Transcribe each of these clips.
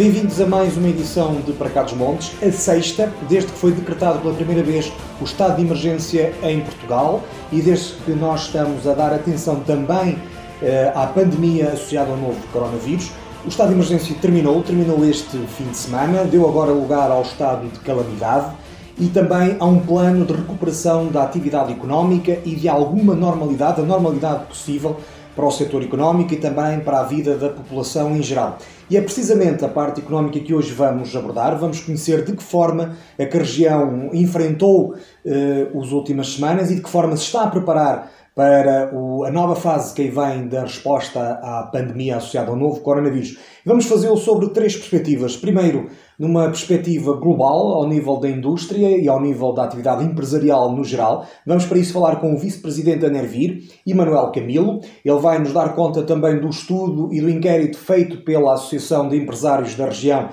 Bem-vindos a mais uma edição de Para Cá dos Montes, a sexta, desde que foi decretado pela primeira vez o estado de emergência em Portugal e desde que nós estamos a dar atenção também eh, à pandemia associada ao novo coronavírus. O estado de emergência terminou, terminou este fim de semana, deu agora lugar ao estado de calamidade e também a um plano de recuperação da atividade económica e de alguma normalidade, a normalidade possível para o setor económico e também para a vida da população em geral. E é precisamente a parte económica que hoje vamos abordar. Vamos conhecer de que forma a que a região enfrentou eh, as últimas semanas e de que forma se está a preparar para o, a nova fase que aí vem da resposta à pandemia associada ao novo coronavírus. Vamos fazê-lo sobre três perspectivas. Primeiro, numa perspectiva global, ao nível da indústria e ao nível da atividade empresarial no geral. Vamos para isso falar com o vice-presidente da Nervir, Emanuel Camilo. Ele vai nos dar conta também do estudo e do inquérito feito pela Associação de Empresários da região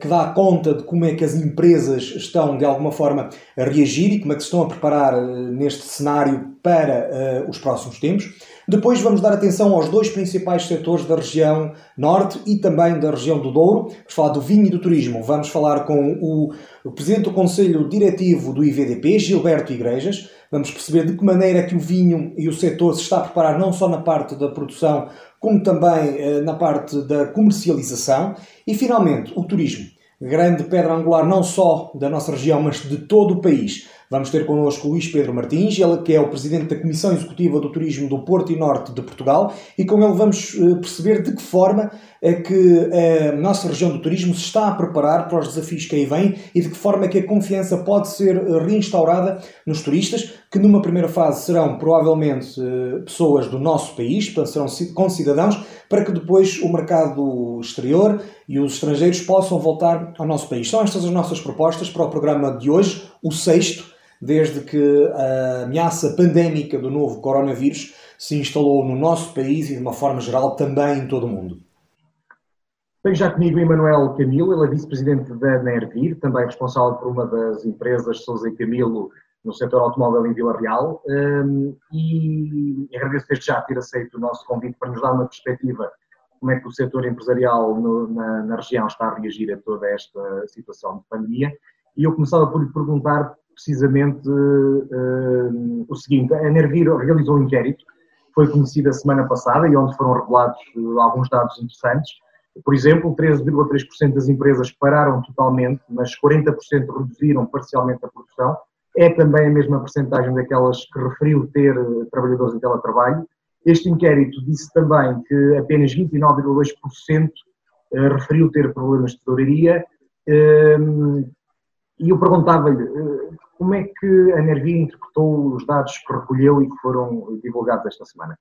que dá conta de como é que as empresas estão de alguma forma a reagir e como é que se estão a preparar eh, neste cenário para uh, os próximos tempos. Depois vamos dar atenção aos dois principais setores da região norte e também da região do Douro. Vamos falar do vinho e do turismo. Vamos falar com o, Presidente do Conselho Diretivo do IVDP, Gilberto Igrejas. Vamos perceber de que maneira que o vinho e o setor se está a preparar não só na parte da produção, como também eh, na parte da comercialização. E finalmente, o turismo. Grande pedra angular não só da nossa região, mas de todo o país. Vamos ter connosco Luís Pedro Martins, ele que é o presidente da Comissão Executiva do Turismo do Porto e Norte de Portugal, e com ele vamos eh, perceber de que forma é que a nossa região do turismo se está a preparar para os desafios que aí vêm e de que forma é que a confiança pode ser eh, reinstaurada nos turistas, que numa primeira fase serão provavelmente eh, pessoas do nosso país, portanto serão concidadãos, para que depois o mercado exterior e os estrangeiros possam voltar ao nosso país. São estas as nossas propostas para o programa de hoje, o sexto, desde que a ameaça pandémica do novo coronavírus se instalou no nosso país e de uma forma geral também em todo o mundo. Tenho já comigo Emanuel Camilo, ele é vice-presidente da Nervir, também responsável por uma das empresas Sousa e Camilo no setor automóvel em Vila Real. Um, e agradeço desde já ter aceito o nosso convite para nos dar uma perspectiva como é que o setor empresarial no, na, na, região está a reagir a toda esta situação de pandemia. E eu começava por lhe perguntar precisamente uh, o seguinte: a Nervir realizou um inquérito, foi conhecido a semana passada e onde foram revelados uh, alguns dados interessantes. Por exemplo, 13,3% das empresas pararam totalmente, mas 40% reduziram parcialmente a produção. É também a mesma percentagem daquelas que referiu ter uh, trabalhadores em teletrabalho. Este inquérito disse também que apenas 29,2% referiu ter problemas de tesouraria. E eu perguntava-lhe como é que a Nervia interpretou os dados que recolheu e que foram divulgados esta semana?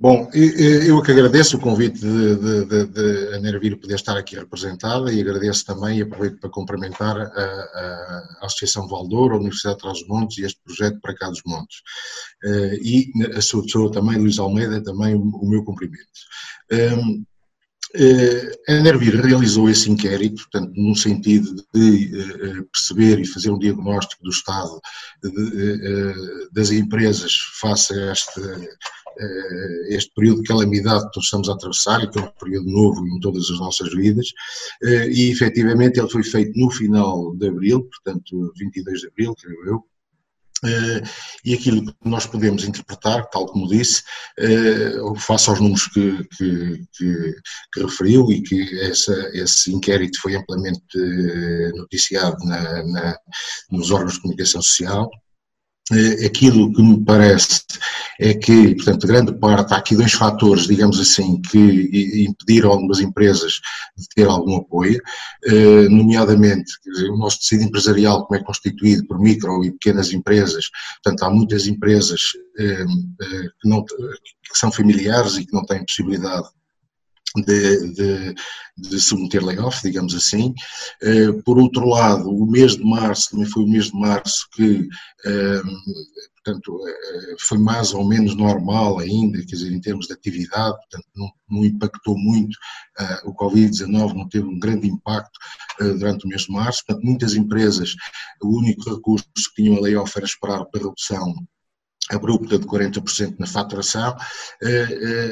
Bom, eu que agradeço o convite de, de, de, de a Nervir poder estar aqui representada e agradeço também e aproveito para cumprimentar a, a, Associação Valdouro, a Universidade de Trás-os-Montes e este projeto para cá dos Montes. Eh, e a sua pessoa também, Luís Almeida, também o, meu cumprimento. Um, eh, a Nervir realizou esse inquérito, portanto, num sentido de eh, perceber e fazer um diagnóstico do estado das empresas face a este, este período de calamidade que estamos a atravessar que é um período novo em todas as nossas vidas, e efetivamente ele foi feito no final de abril, portanto, 22 de abril, creio eu, Uh, e aquilo que nós podemos interpretar, tal como disse, uh, face aos números que, que, que, que referiu e que essa, esse inquérito foi amplamente noticiado na, na, nos órgãos de comunicação social, eh, aquilo que me parece é que, portanto, grande parte, há aqui dois fatores, digamos assim, que impediram algumas empresas de ter algum apoio, eh, nomeadamente, dizer, o nosso tecido empresarial, como é constituído por micro e pequenas empresas, portanto, há muitas empresas eh, que, não, que são familiares e que não têm possibilidade de, de, de submeter layoff, digamos assim. Eh, por outro lado, o mês de março também foi o mês de março que, ehm, portanto, eh, foi mais ou menos normal ainda, quer dizer, em termos de atividade, portanto, não, não impactou muito, eh, o Covid-19 não teve um grande impacto durante o mês de março, portanto, muitas empresas, o único recurso que tinham a layoff era esperar para redução abrupta de 40% na faturação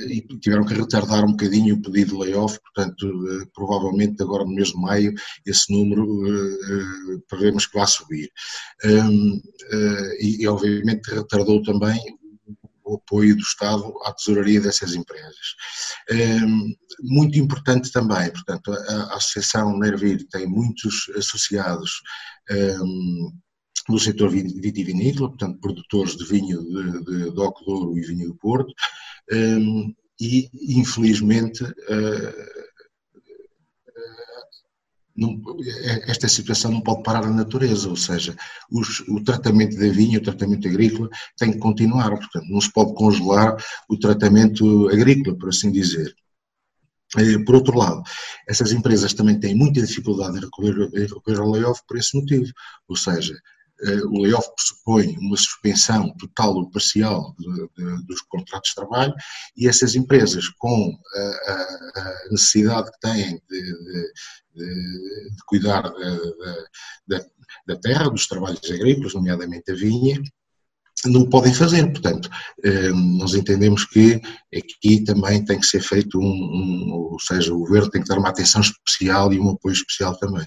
e tiveram que retardar um bocadinho o pedido de layoff, portanto, provavelmente agora no mês de maio esse número prevemos que vai subir. E, obviamente retardou também o apoio do Estado à tesouraria dessas empresas. Muito importante também, portanto, a Associação Nervir tem muitos associados no setor vitivinícola, portanto, produtores de vinho de, de, Ocodouro e vinho do Porto, e infelizmente não, esta situação não pode parar na natureza, ou seja, os, o tratamento da vinha, o tratamento agrícola tem que continuar, portanto não se pode congelar o tratamento agrícola, por assim dizer. Eh, por outro lado, essas empresas também têm muita dificuldade em recorrer, em recorrer ao layoff por esse motivo, ou seja, o layoff pressupõe uma suspensão total ou parcial de, de, dos contratos de trabalho e essas empresas, com a, a necessidade que têm de, de cuidar da, da, terra, dos trabalhos agrícolas, nomeadamente a vinha, não podem fazer. Portanto, eh, nós entendemos que aqui também tem que ser feito um, um, ou seja, o governo tem que dar uma atenção especial e um apoio especial também.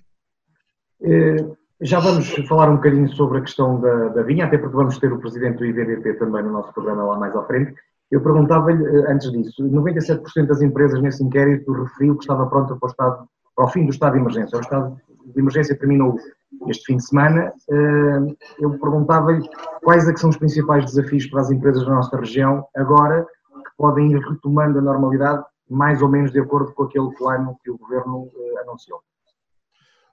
É já vamos falar um bocadinho sobre a questão da, da vinha, até porque vamos ter o presidente do IVBP também no nosso programa lá mais à frente. Eu perguntava-lhe, eh, antes disso, 97% das empresas nesse inquérito referiu que estava pronta para o, estado, para o fim do estado de emergência. O estado de emergência terminou este fim de semana. Eh, eu perguntava-lhe quais é são os principais desafios para as empresas da nossa região agora que podem ir retomando a normalidade mais ou menos de acordo com aquele plano que o Governo eh, anunciou.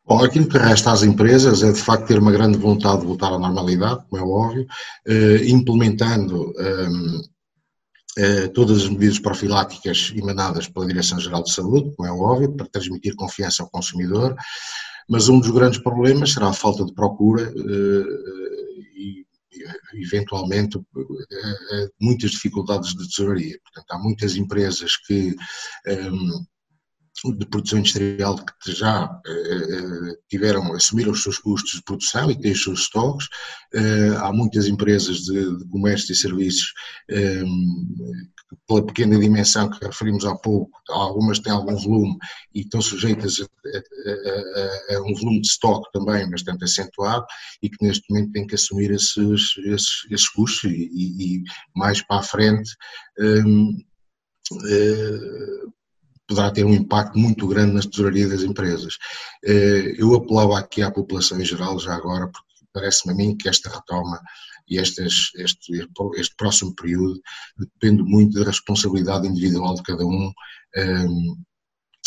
Bom, aquilo que resta às empresas é de facto ter uma grande vontade de voltar à normalidade, como é óbvio, eh, implementando ehm, eh, todas as medidas profiláticas emanadas pela Direção-Geral de Saúde, como é óbvio, para transmitir confiança ao consumidor, mas um dos grandes problemas será a falta de procura eh, e, eventualmente, muitas dificuldades de tesouraria. Portanto, há muitas empresas que ehm, de produção industrial que já eh, tiveram, assumiram os seus custos de produção e têm os seus estoques. Eh, há muitas empresas de, de comércio e serviços eh, pela pequena dimensão que referimos há pouco, algumas têm algum volume e estão sujeitas a, a, a, a um volume de estoque também bastante acentuado e que neste momento têm que assumir esses, esses, esses custos e, e, mais para a frente um, uh, poderá ter um impacto muito grande nas tesourarias das empresas. Eh, eu apelava aqui à população em geral, já agora, porque parece-me a mim que esta retoma e este, este próximo período depende muito da responsabilidade individual de cada um ehm,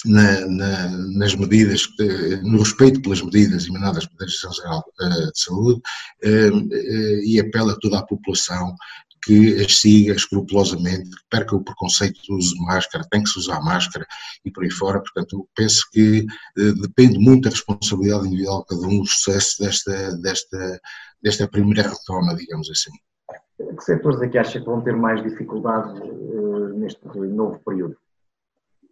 na, na, nas medidas, no respeito pelas medidas emanadas pela Direção-Geral eh, de Saúde ehm, eh, e apela a toda a população que as siga escrupulosamente, que perca o preconceito do uso de máscara, tem que se usar máscara e por aí fora. Portanto, penso que eh, depende muito da responsabilidade individual de cada um do sucesso desta, desta, desta primeira retoma, digamos assim. Que setores é que acha que vão ter mais dificuldade uh, neste novo período?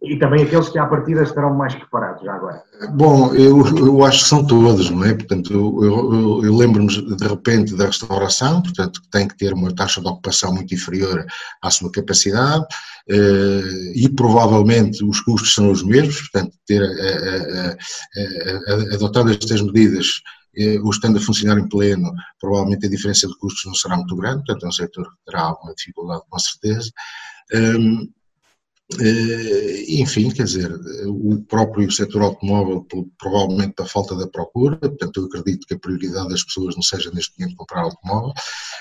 E também aqueles que à partida estarão mais preparados já agora? Bom, eu, eu acho que são todos, não é? Portanto, eu, eu, eu lembro-me de repente da restauração, portanto, que tem que ter uma taxa de ocupação muito inferior à sua capacidade eh, e provavelmente os custos são os mesmos, portanto, ter eh, eh, adotado estas medidas o estando a funcionar em pleno, provavelmente a diferença de custos não será muito grande, portanto é um setor que terá alguma dificuldade com certeza. Ehm, eh, enfim, quer dizer, o próprio setor automóvel, provavelmente da falta da procura, portanto, eu acredito que a prioridade das pessoas não seja neste momento comprar automóvel,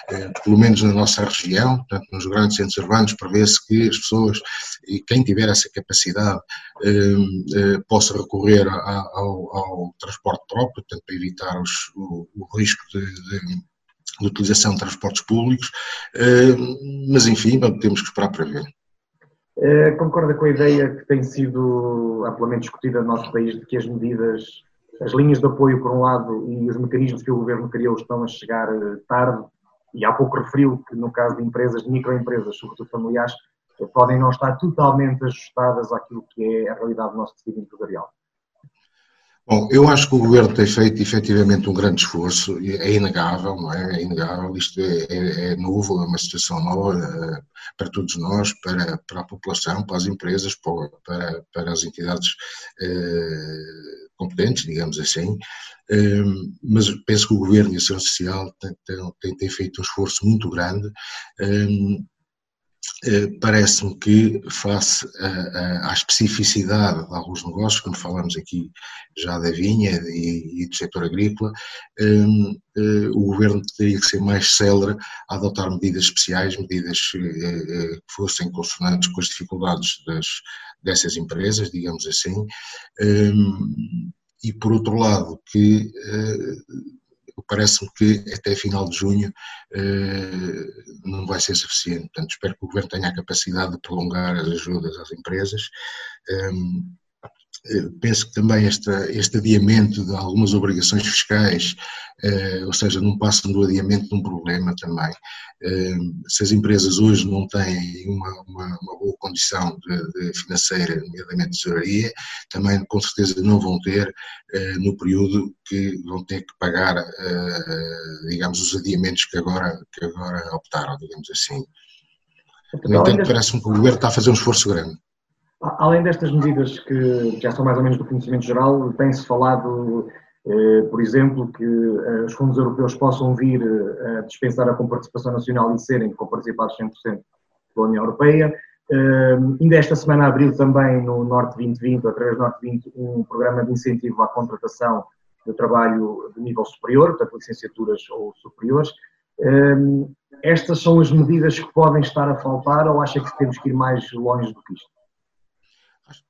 eh, pelo menos na nossa região, portanto, nos grandes centros urbanos, prevê-se que as pessoas, e quem tiver essa capacidade, eh, possa recorrer ao, ao transporte próprio, portanto, para evitar os, o, o, risco de, de de utilização de transportes públicos, mas enfim, temos que esperar para ver. Eh, concorda com a ideia que tem sido amplamente discutida no nosso país de que as medidas, as linhas de apoio por um lado e os mecanismos que o Governo criou estão a chegar eh, tarde e há pouco referiu que no caso de empresas, de microempresas, sobretudo familiares, eh, podem não estar totalmente ajustadas àquilo que é a realidade do nosso tecido empresarial? Bom, eu acho que o Governo tem feito efetivamente um grande esforço, é inegável, não é? É inegável, isto é, é, é novo, é uma situação nova uh, para todos nós, para, para a população, para as empresas, para, para as entidades uh, competentes, digamos assim, uh, mas penso que o Governo e a Ação Social têm, têm, têm feito um esforço muito grande. Eh, parece-me que, face à especificidade de alguns negócios, como falamos aqui já da vinha e, do setor agrícola, ehm, eh, o governo teria que ser mais célere a adotar medidas especiais, medidas eh, que fossem consonantes com as dificuldades das, dessas empresas, digamos assim, ehm, e por outro lado, que parece-me que até final de junho eh, não vai ser suficiente. Portanto, espero que o Governo tenha a capacidade de prolongar as ajudas às empresas. Eh, penso que também esta, este adiamento de algumas obrigações fiscais, eh, ou seja, não passam do adiamento de um problema também. Eh, se as empresas hoje não têm uma, uma, uma boa condição de, de financeira, nomeadamente de tesouraria, também com certeza não vão ter no período que vão ter que pagar, digamos, os adiamentos que agora, que agora optaram, digamos assim. No entanto, parece-me que o Governo está a fazer um esforço grande. Além destas medidas que já são mais ou menos do conhecimento geral, tem-se falado, eh, por exemplo, que eh, os fundos europeus possam vir eh, a dispensar a comparticipação nacional e serem comparticipados 100% pela União Europeia. Ainda esta semana abriu também no Norte 2020, através do Norte 20, um programa de incentivo à contratação do trabalho de nível superior, portanto, licenciaturas ou superiores. Estas são as medidas que podem estar a faltar ou acha que temos que ir mais longe do que isto?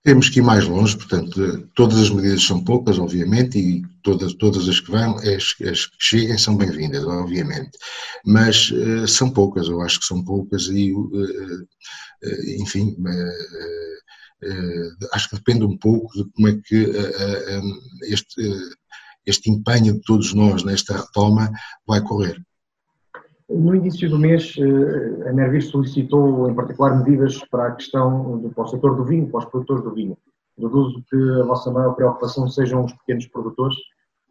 Temos que ir mais longe, portanto, todas as medidas são poucas, obviamente, e todas, todas as que vão, as, as que cheguem são bem-vindas, obviamente, mas uh, são poucas, eu acho que são poucas e, uh, uh, enfim, acho que depende um pouco de como é que este, este empenho de todos nós nesta retoma vai correr. No início do mês, eh, a Nervis solicitou, em particular, medidas para a questão do, para o setor do vinho, para os produtores do vinho. Deduzo que a vossa maior preocupação sejam os pequenos produtores,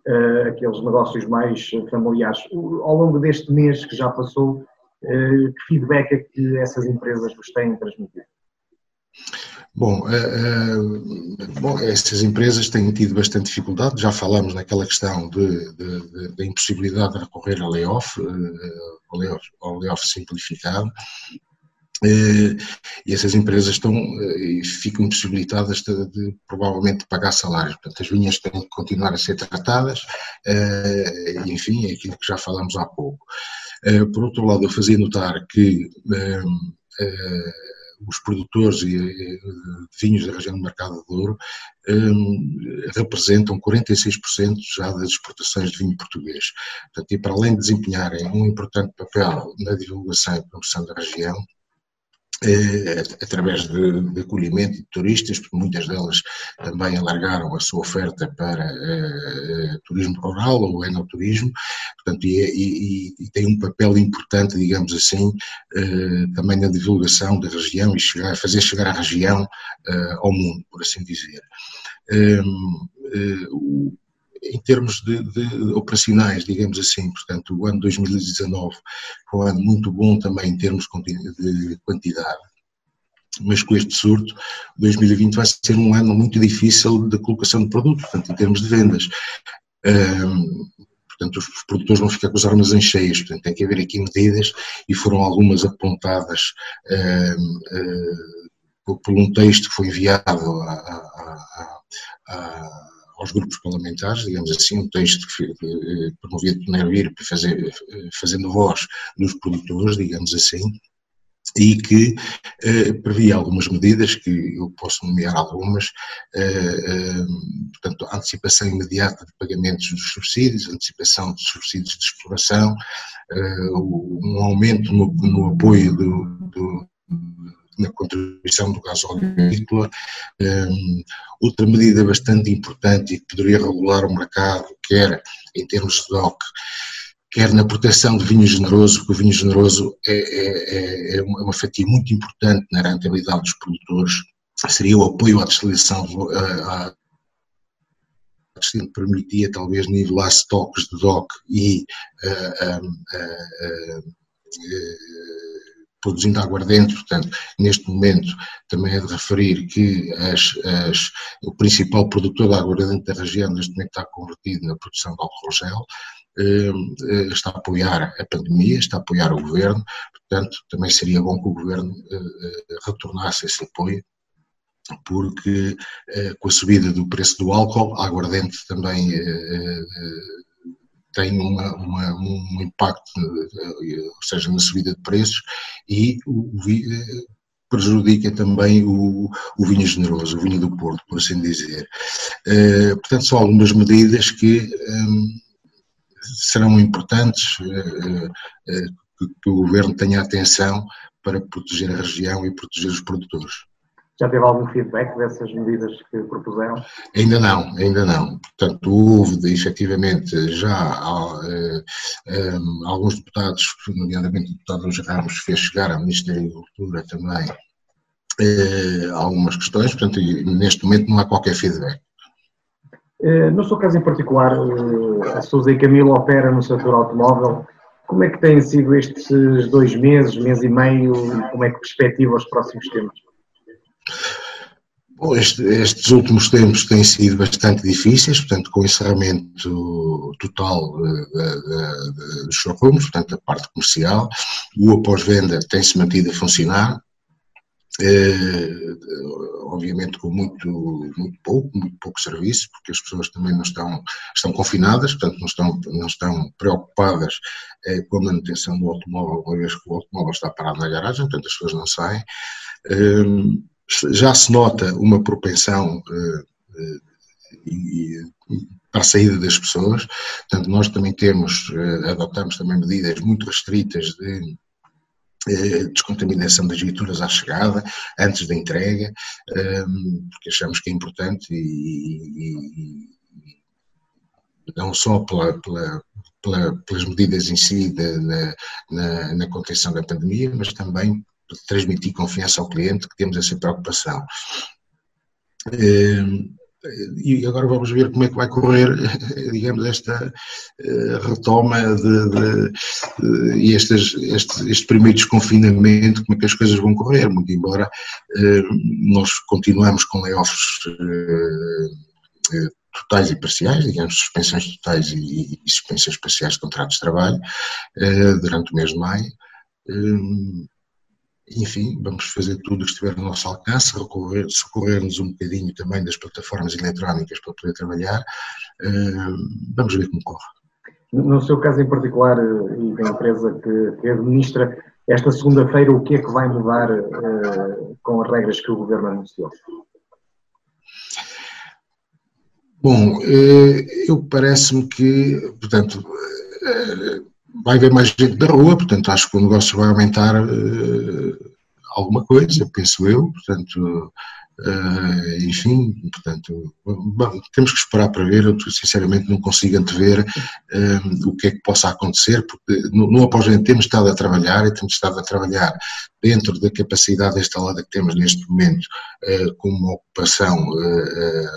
eh, aqueles negócios mais familiares. Ao longo deste mês que já passou, eh, que feedback é que essas empresas vos têm transmitido? Bom, uh, uh, bom, essas empresas têm tido bastante dificuldade, já falamos naquela questão da impossibilidade de recorrer ao layoff, uh, ao layoff, ao layoff simplificado, e essas empresas estão e ficam impossibilitadas de, de, provavelmente pagar salários. Portanto, as vinhas têm que continuar a ser tratadas, enfim, é aquilo que já falamos há pouco. Por outro lado, eu fazia notar que os produtores de vinhos da região do Mercado de Douro um, representam 46% já das exportações de vinho português. Portanto, e para além de desempenharem um importante papel na divulgação e promoção da região, eh, através de, de, acolhimento de turistas, porque muitas delas também alargaram a sua oferta para uh, turismo rural ou enoturismo, portanto, e, e, e, tem um papel importante, digamos assim, uh, também na divulgação da região e chegar, fazer chegar a região uh, ao mundo, por assim dizer. Um, em termos de, de, operacionais, digamos assim, portanto, o ano 2019 foi um ano muito bom também em termos de quantidade, mas com este surto, 2020 vai ser um ano muito difícil de colocação de produto, portanto, em termos de vendas. Um, portanto, os produtores vão ficar com as armazéns cheias, portanto, tem que haver aqui medidas e foram algumas apontadas um, um, por um texto que foi enviado a, a, a aos grupos parlamentares, digamos assim, um texto foi eh, promovido por Nervir fazer, eh, fazendo voz dos produtores, digamos assim, e que eh, previa algumas medidas, que eu posso nomear algumas, eh, eh, portanto, antecipação imediata de pagamentos dos subsídios, antecipação de subsídios de exploração, eh, um aumento no, no apoio do, do na contribuição do gás óleo agrícola. Um, outra medida bastante importante e que poderia regular o mercado, quer em termos de DOC, quer na proteção do vinho generoso, porque o vinho generoso é, é, é, é uma fatia muito importante na rentabilidade dos produtores, seria o apoio à destilação, à que permitia talvez nivelar estoques de DOC e uh, uh, produzindo aguardente, portanto, neste momento também é de referir que as, as, o principal produtor de aguardente da região neste momento está convertido na produção de álcool gel, eh, está a apoiar a pandemia, está a apoiar o governo, portanto, também seria bom que o governo eh, eh, retornasse esse apoio, porque com a subida do preço do álcool, a aguardente também tem uma, uma, um impacto, ou seja, na subida de preços e o, prejudica também o, o, vinho generoso, o vinho do Porto, por assim dizer. portanto, são algumas medidas que serão importantes eh, eh, que o Governo tenha atenção para proteger a região e proteger os produtores. Já teve algum feedback dessas medidas que propuseram? Ainda não, ainda não. Portanto, houve efetivamente já uh, um, alguns deputados, nomeadamente o deputado Luís Ramos, fez chegar ao Ministério da Agricultura também uh, algumas questões, portanto, neste momento não há qualquer feedback. Eh, no seu caso em particular, eh, a Sousa e Camilo opera no setor automóvel. Como é que têm sido estes dois meses, mês e meio, como é que perspectiva os próximos tempos? Bom, este, estes últimos tempos têm sido bastante difíceis, portanto, com o encerramento total eh, dos showrooms, portanto, a parte comercial, o após-venda tem-se mantido a funcionar, eh, obviamente com muito, muito pouco, muito pouco serviço, porque as pessoas também não estão, estão confinadas, portanto não estão, não estão preocupadas eh, com a manutenção do automóvel, uma vez que o automóvel está parado na garagem, portanto as pessoas não saem. Eh, já se nota uma propensão para a saída das pessoas, portanto nós também temos, adotamos também medidas muito restritas de eh, descontaminação das viaturas à chegada, antes da entrega, ehm, porque achamos que é importante e, não só pela, pela, pela, pelas medidas em si de, na, na, contenção da pandemia, mas também transmitir confiança ao cliente que temos essa preocupação. Ehm, e agora vamos ver como é que vai correr, digamos, esta eh, retoma de, de, de estes, este, este primeiro desconfinamento, como é que as coisas vão correr, muito embora eh, nós continuamos com layoffs eh, totais e parciais, digamos, suspensões totais e, e suspensões parciais de contratos de trabalho durante o mês de maio enfim, vamos fazer tudo o que estiver no nosso alcance, socorrer-nos um bocadinho também das plataformas eletrónicas para poder trabalhar. Vamos ver como corre. No seu caso em particular, eh, e da empresa que, administra, esta segunda-feira o que é que vai mudar uh, com as regras que o Governo anunciou? Bom, eu parece-me que, portanto, vai haver mais gente da rua, portanto acho que o negócio vai aumentar uh, alguma coisa, penso eu, portanto, uh, enfim, portanto, bom, temos que esperar para ver, eu sinceramente não consigo antever uh, o que é que possa acontecer, porque no, no após temos estado a trabalhar e temos estado a trabalhar dentro da capacidade instalada que temos neste momento, com uma ocupação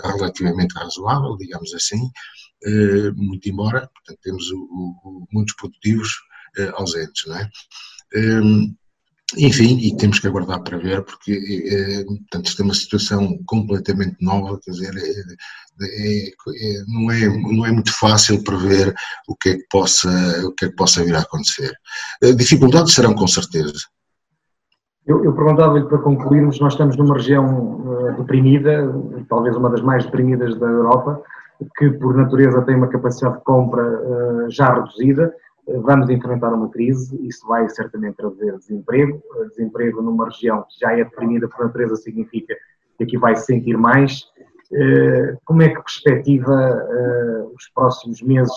relativamente razoável, digamos assim, muito embora, portanto, temos o, o, muitos produtivos eh, ausentes, não é? Ehm, enfim, e temos que aguardar para ver, porque é, portanto, isto é uma situação completamente nova, quer dizer, é, é, não, é, não é muito fácil prever o que é que possa, o que é que possa vir a acontecer. Dificuldades serão com certeza. Eu, eu perguntava-lhe para concluirmos, nós estamos numa região deprimida, talvez uma das mais deprimidas da Europa, que por natureza tem uma capacidade de compra uh, já reduzida, uh, vamos enfrentar uma crise, isso vai certamente trazer desemprego, uh, desemprego numa região que já é deprimida por natureza significa que aqui vai se sentir mais. como é que perspectiva os próximos meses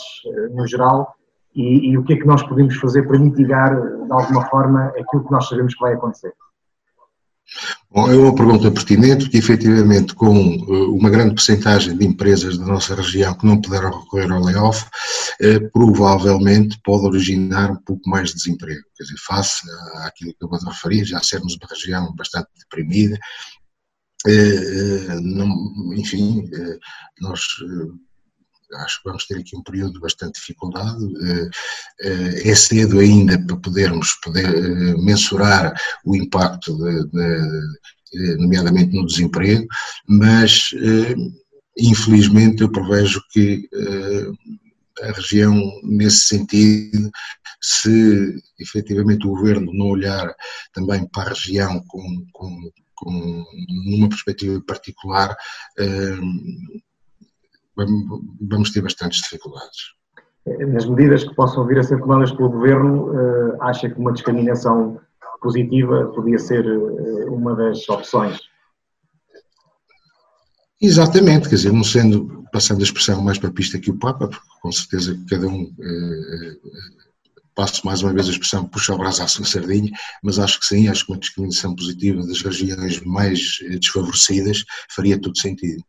no geral e, e o que é que nós podemos fazer para mitigar de alguma forma aquilo que nós sabemos que vai acontecer? Bom, é uma pergunta pertinente, que efetivamente com eh, uma grande percentagem de empresas da nossa região que não puderam recorrer ao layoff, eh, provavelmente pode originar um pouco mais de desemprego. Quer dizer, face àquilo que eu vou referir, já sermos uma região bastante deprimida, eh, não, enfim, nós acho que vamos ter aqui um período de bastante dificuldade. É cedo ainda para podermos poder mensurar o impacto, de, de, nomeadamente no desemprego, mas infelizmente eu prevejo que a região, nesse sentido, se efetivamente o governo não olhar também para a região com, com, com perspectiva particular, eh, vamos ter bastantes dificuldades. Nas medidas que possam vir a ser tomadas pelo governo, eh, acha que uma discriminação positiva podia ser eh, uma das opções? Exatamente, quer dizer, não sendo, passando a expressão mais papista que o Papa, porque com certeza cada um, eh, eh, passo mais uma vez a expressão, puxa o braço à sua sardinha, mas acho que sim, acho que uma discriminação positiva das regiões mais desfavorecidas faria todo sentido.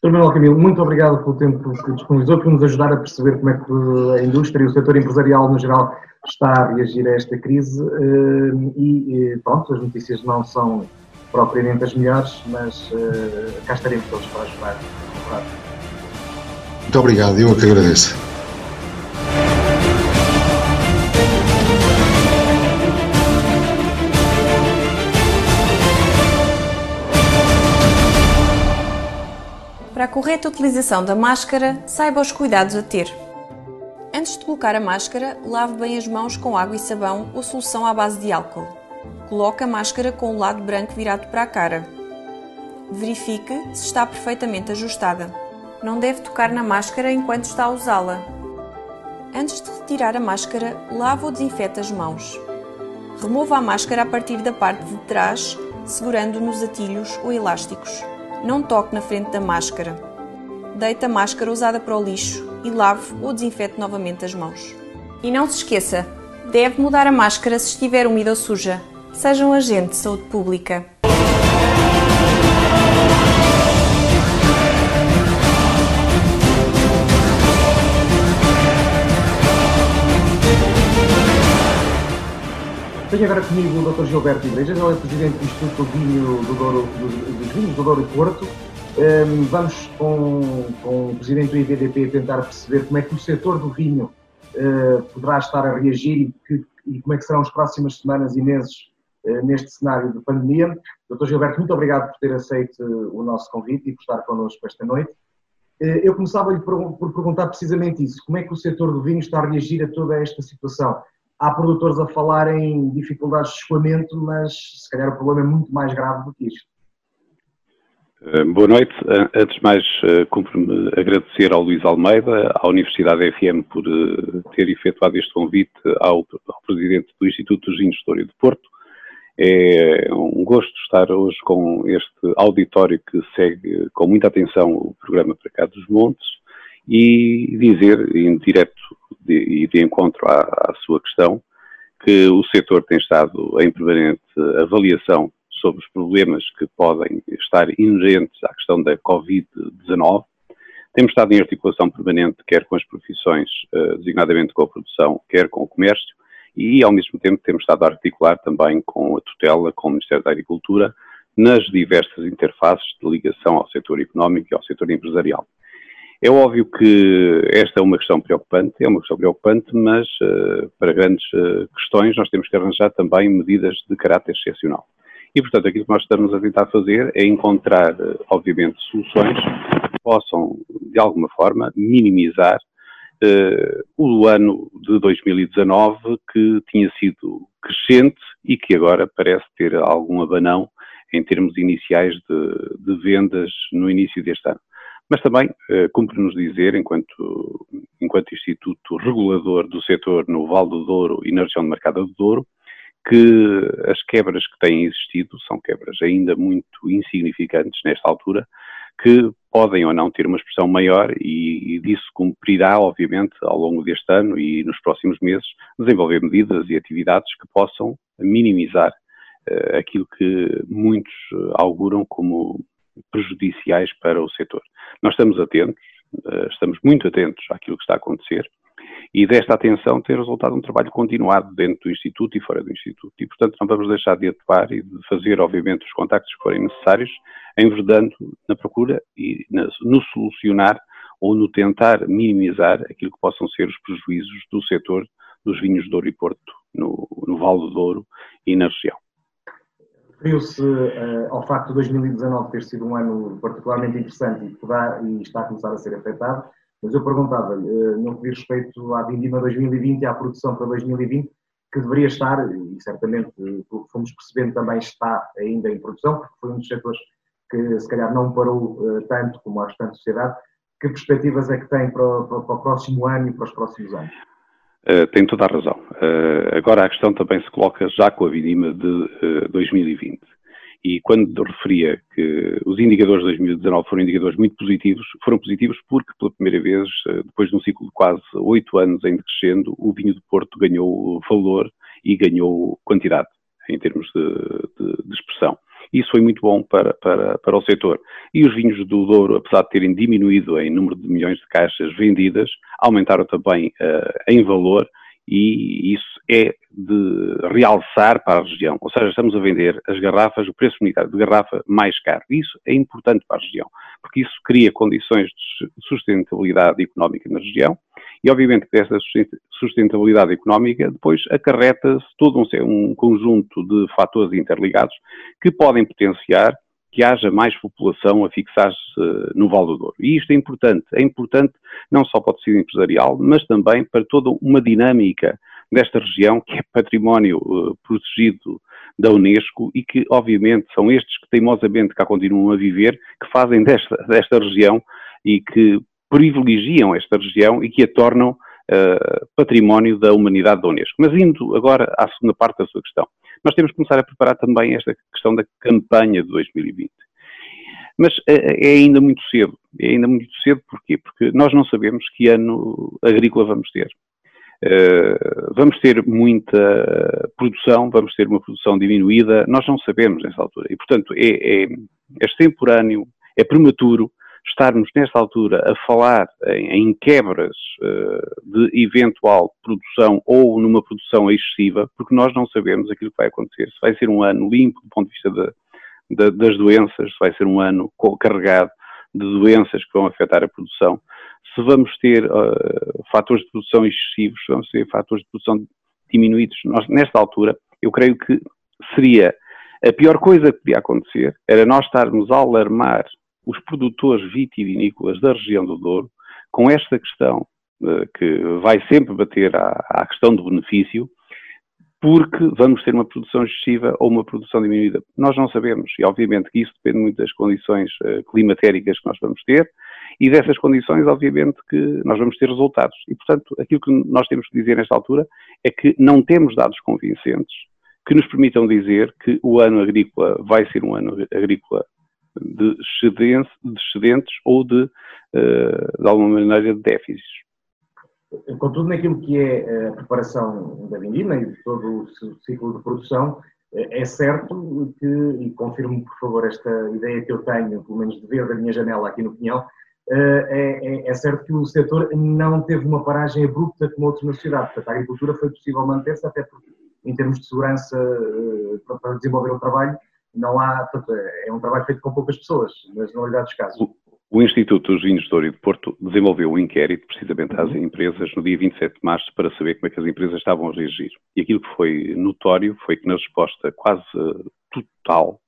Sr. Manuel Camilo, muito obrigado pelo tempo que disponibilizou, por nos ajudar a perceber como é que a indústria e o setor empresarial no geral está a reagir a esta crise eh, e pronto, as notícias não são propriamente as melhores, mas cá estaremos todos para ajudar. Muito obrigado, eu é que agradeço. Para a correta utilização da máscara, saiba os cuidados a ter. Antes de colocar a máscara, lave bem as mãos com água e sabão ou solução à base de álcool. Coloque a máscara com o lado branco virado para a cara. Verifique se está perfeitamente ajustada. Não deve tocar na máscara enquanto está a usá-la. Antes de retirar a máscara, lave ou desinfete as mãos. Remova a máscara a partir da parte de trás, segurando nos atilhos ou elásticos. Não toque na frente da máscara. Deite a máscara usada para o lixo e lave ou desinfete novamente as mãos. E não se esqueça, deve mudar a máscara se estiver úmida ou suja. Seja um agente de saúde pública. Tenho agora comigo o Dr. Gilberto Igrejas, ele é presidente do Instituto do Vinho do Douro, do, dos Vinhos do Douro e Porto. Um, vamos com, com o presidente do IVDP tentar perceber como é que o setor do vinho uh, poderá estar a reagir e, que, e como é que serão as próximas semanas e meses eh, neste cenário de pandemia. Doutor Gilberto, muito obrigado por ter aceito eh, o nosso convite e por estar connosco esta noite. Eu começava-lhe por perguntar precisamente isso. Como é que o setor do vinho está a reagir a toda esta situação? Há produtores a falar em dificuldades de escoamento, mas se calhar o problema é muito mais grave do que isto. Boa noite. Antes de mais, cumpro-me agradecer ao Luís Almeida, à Universidade FM, por ter efetuado este convite ao, ao Presidente do Instituto de e de Porto, é um gosto estar hoje com este auditório que segue com muita atenção o programa Para Cá dos Montes e dizer, em direto e de, de, encontro à, à, sua questão, que o setor tem estado em permanente avaliação sobre os problemas que podem estar inerentes à questão da Covid-19. Temos estado em articulação permanente, quer com as profissões, eh, designadamente com a produção, quer com o comércio, e, ao mesmo tempo, temos estado a articular também com a tutela, com o Ministério da Agricultura, nas diversas interfaces de ligação ao setor económico e ao setor empresarial. É óbvio que esta é uma questão preocupante, é uma questão preocupante, mas uh, para grandes uh, questões nós temos que arranjar também medidas de caráter excepcional. E, portanto, aquilo que nós estamos a tentar fazer é encontrar, uh, obviamente, soluções que possam, de alguma forma, minimizar o ano de 2019 que tinha sido crescente e que agora parece ter algum abanão em termos iniciais de, de vendas no início deste ano. Mas também uh, cumpre-nos dizer, enquanto, enquanto Instituto Regulador do setor no Val do Douro e na região de Mercado do Douro, que as quebras que têm existido são quebras ainda muito insignificantes nesta altura, que podem ou não ter uma expressão maior e, e, disso cumprirá, obviamente, ao longo deste ano e nos próximos meses, desenvolver medidas e atividades que possam minimizar uh, aquilo que muitos uh, auguram como prejudiciais para o setor. Nós estamos atentos, uh, estamos muito atentos àquilo que está a acontecer e desta atenção tem resultado um trabalho continuado dentro do Instituto e fora do Instituto. E, portanto, não vamos deixar de atuar e de fazer, obviamente, os contactos que forem necessários, enverdando na procura e no solucionar ou no tentar minimizar aquilo que possam ser os prejuízos do setor dos vinhos de Douro e Porto, no, no Vale do Douro e na região. Referiu-se uh, ao facto de 2019 ter sido um ano particularmente interessante e, poder, e está a começar a ser afetado, mas eu perguntava-lhe, uh, no que diz respeito à vindima 2020 e à produção para 2020, que deveria estar, e certamente, pelo que fomos percebendo, também está ainda em produção, porque foi um dos setores que se calhar não parou uh, tanto como a restante sociedade. Que perspectivas é que tem para, para, para o próximo ano e para os próximos anos? Uh, tem toda a razão. Uh, agora a questão também se coloca já com a vidima de uh, 2020. E quando referia que os indicadores de 2019 foram indicadores muito positivos, foram positivos porque, pela primeira vez, depois de um ciclo de quase oito anos em decrescendo, o vinho do Porto ganhou valor e ganhou quantidade em termos de, de, de expressão. Isso foi muito bom para, para, para o setor. E os vinhos do Douro, apesar de terem diminuído em número de milhões de caixas vendidas, aumentaram também uh, em valor e isso é de realçar para a região. Ou seja, estamos a vender as garrafas, o preço unitário de garrafa mais caro. Isso é importante para a região, porque isso cria condições de sustentabilidade económica na região e, obviamente, que essa sustentabilidade económica depois acarreta-se todo um, um conjunto de fatores interligados que podem potenciar que haja mais população a fixar-se uh, no Val do Douro. E isto é importante. É importante não só para o tecido empresarial, mas também para toda uma dinâmica desta região que é património uh, protegido da Unesco e que, obviamente, são estes que teimosamente cá continuam a viver, que fazem desta, desta região e que privilegiam esta região e que a tornam uh, património da humanidade da Unesco. Mas indo agora à segunda parte da sua questão, nós temos que começar a preparar também esta questão da campanha de 2020. Mas uh, é ainda muito cedo. É ainda muito cedo porquê? Porque nós não sabemos que ano agrícola vamos ter. Uh, vamos ter muita produção, vamos ter uma produção diminuída, nós não sabemos nessa altura. E, portanto, é, é, é extemporâneo, é prematuro estarmos nesta altura a falar em, em quebras uh, de eventual produção ou numa produção excessiva, porque nós não sabemos aquilo que vai acontecer. Se vai ser um ano limpo do ponto de vista de, de, das doenças, se vai ser um ano carregado de doenças que vão afetar a produção, se vamos ter uh, fatores de produção excessivos, se vamos ter fatores de produção diminuídos. Nós, nesta altura, eu creio que seria a pior coisa que podia acontecer era nós estarmos a alarmar os produtores vitivinícolas da região do Douro com esta questão uh, que vai sempre bater à, à, questão do benefício, porque vamos ter uma produção excessiva ou uma produção diminuída. Nós não sabemos, e obviamente que isso depende muito das condições uh, climatéricas que nós vamos ter, e dessas condições, obviamente, que nós vamos ter resultados. E, portanto, aquilo que nós temos que dizer nesta altura é que não temos dados convincentes que nos permitam dizer que o ano agrícola vai ser um ano agrícola de excedentes, de excedentes ou de, eh, de alguma maneira, de déficits. Contudo, naquilo que é a preparação da vindima e de todo o ciclo de produção, eh, é certo que, e confirmo por favor esta ideia que eu tenho, pelo menos de ver da minha janela aqui no Pinhão, eh, é, é, é, certo que o setor não teve uma paragem abrupta como outros na sociedade. Portanto, a agricultura foi possível manter-se, até porque, em termos de segurança para desenvolver o trabalho, não há, portanto, é um trabalho feito com poucas pessoas, na generalidade dos casos. O, o Instituto dos Vinhos de Douro e de Porto desenvolveu um inquérito, precisamente às uhum. empresas, no dia 27 de março, para saber como é que as empresas estavam a reagir. E aquilo que foi notório foi que na resposta quase total,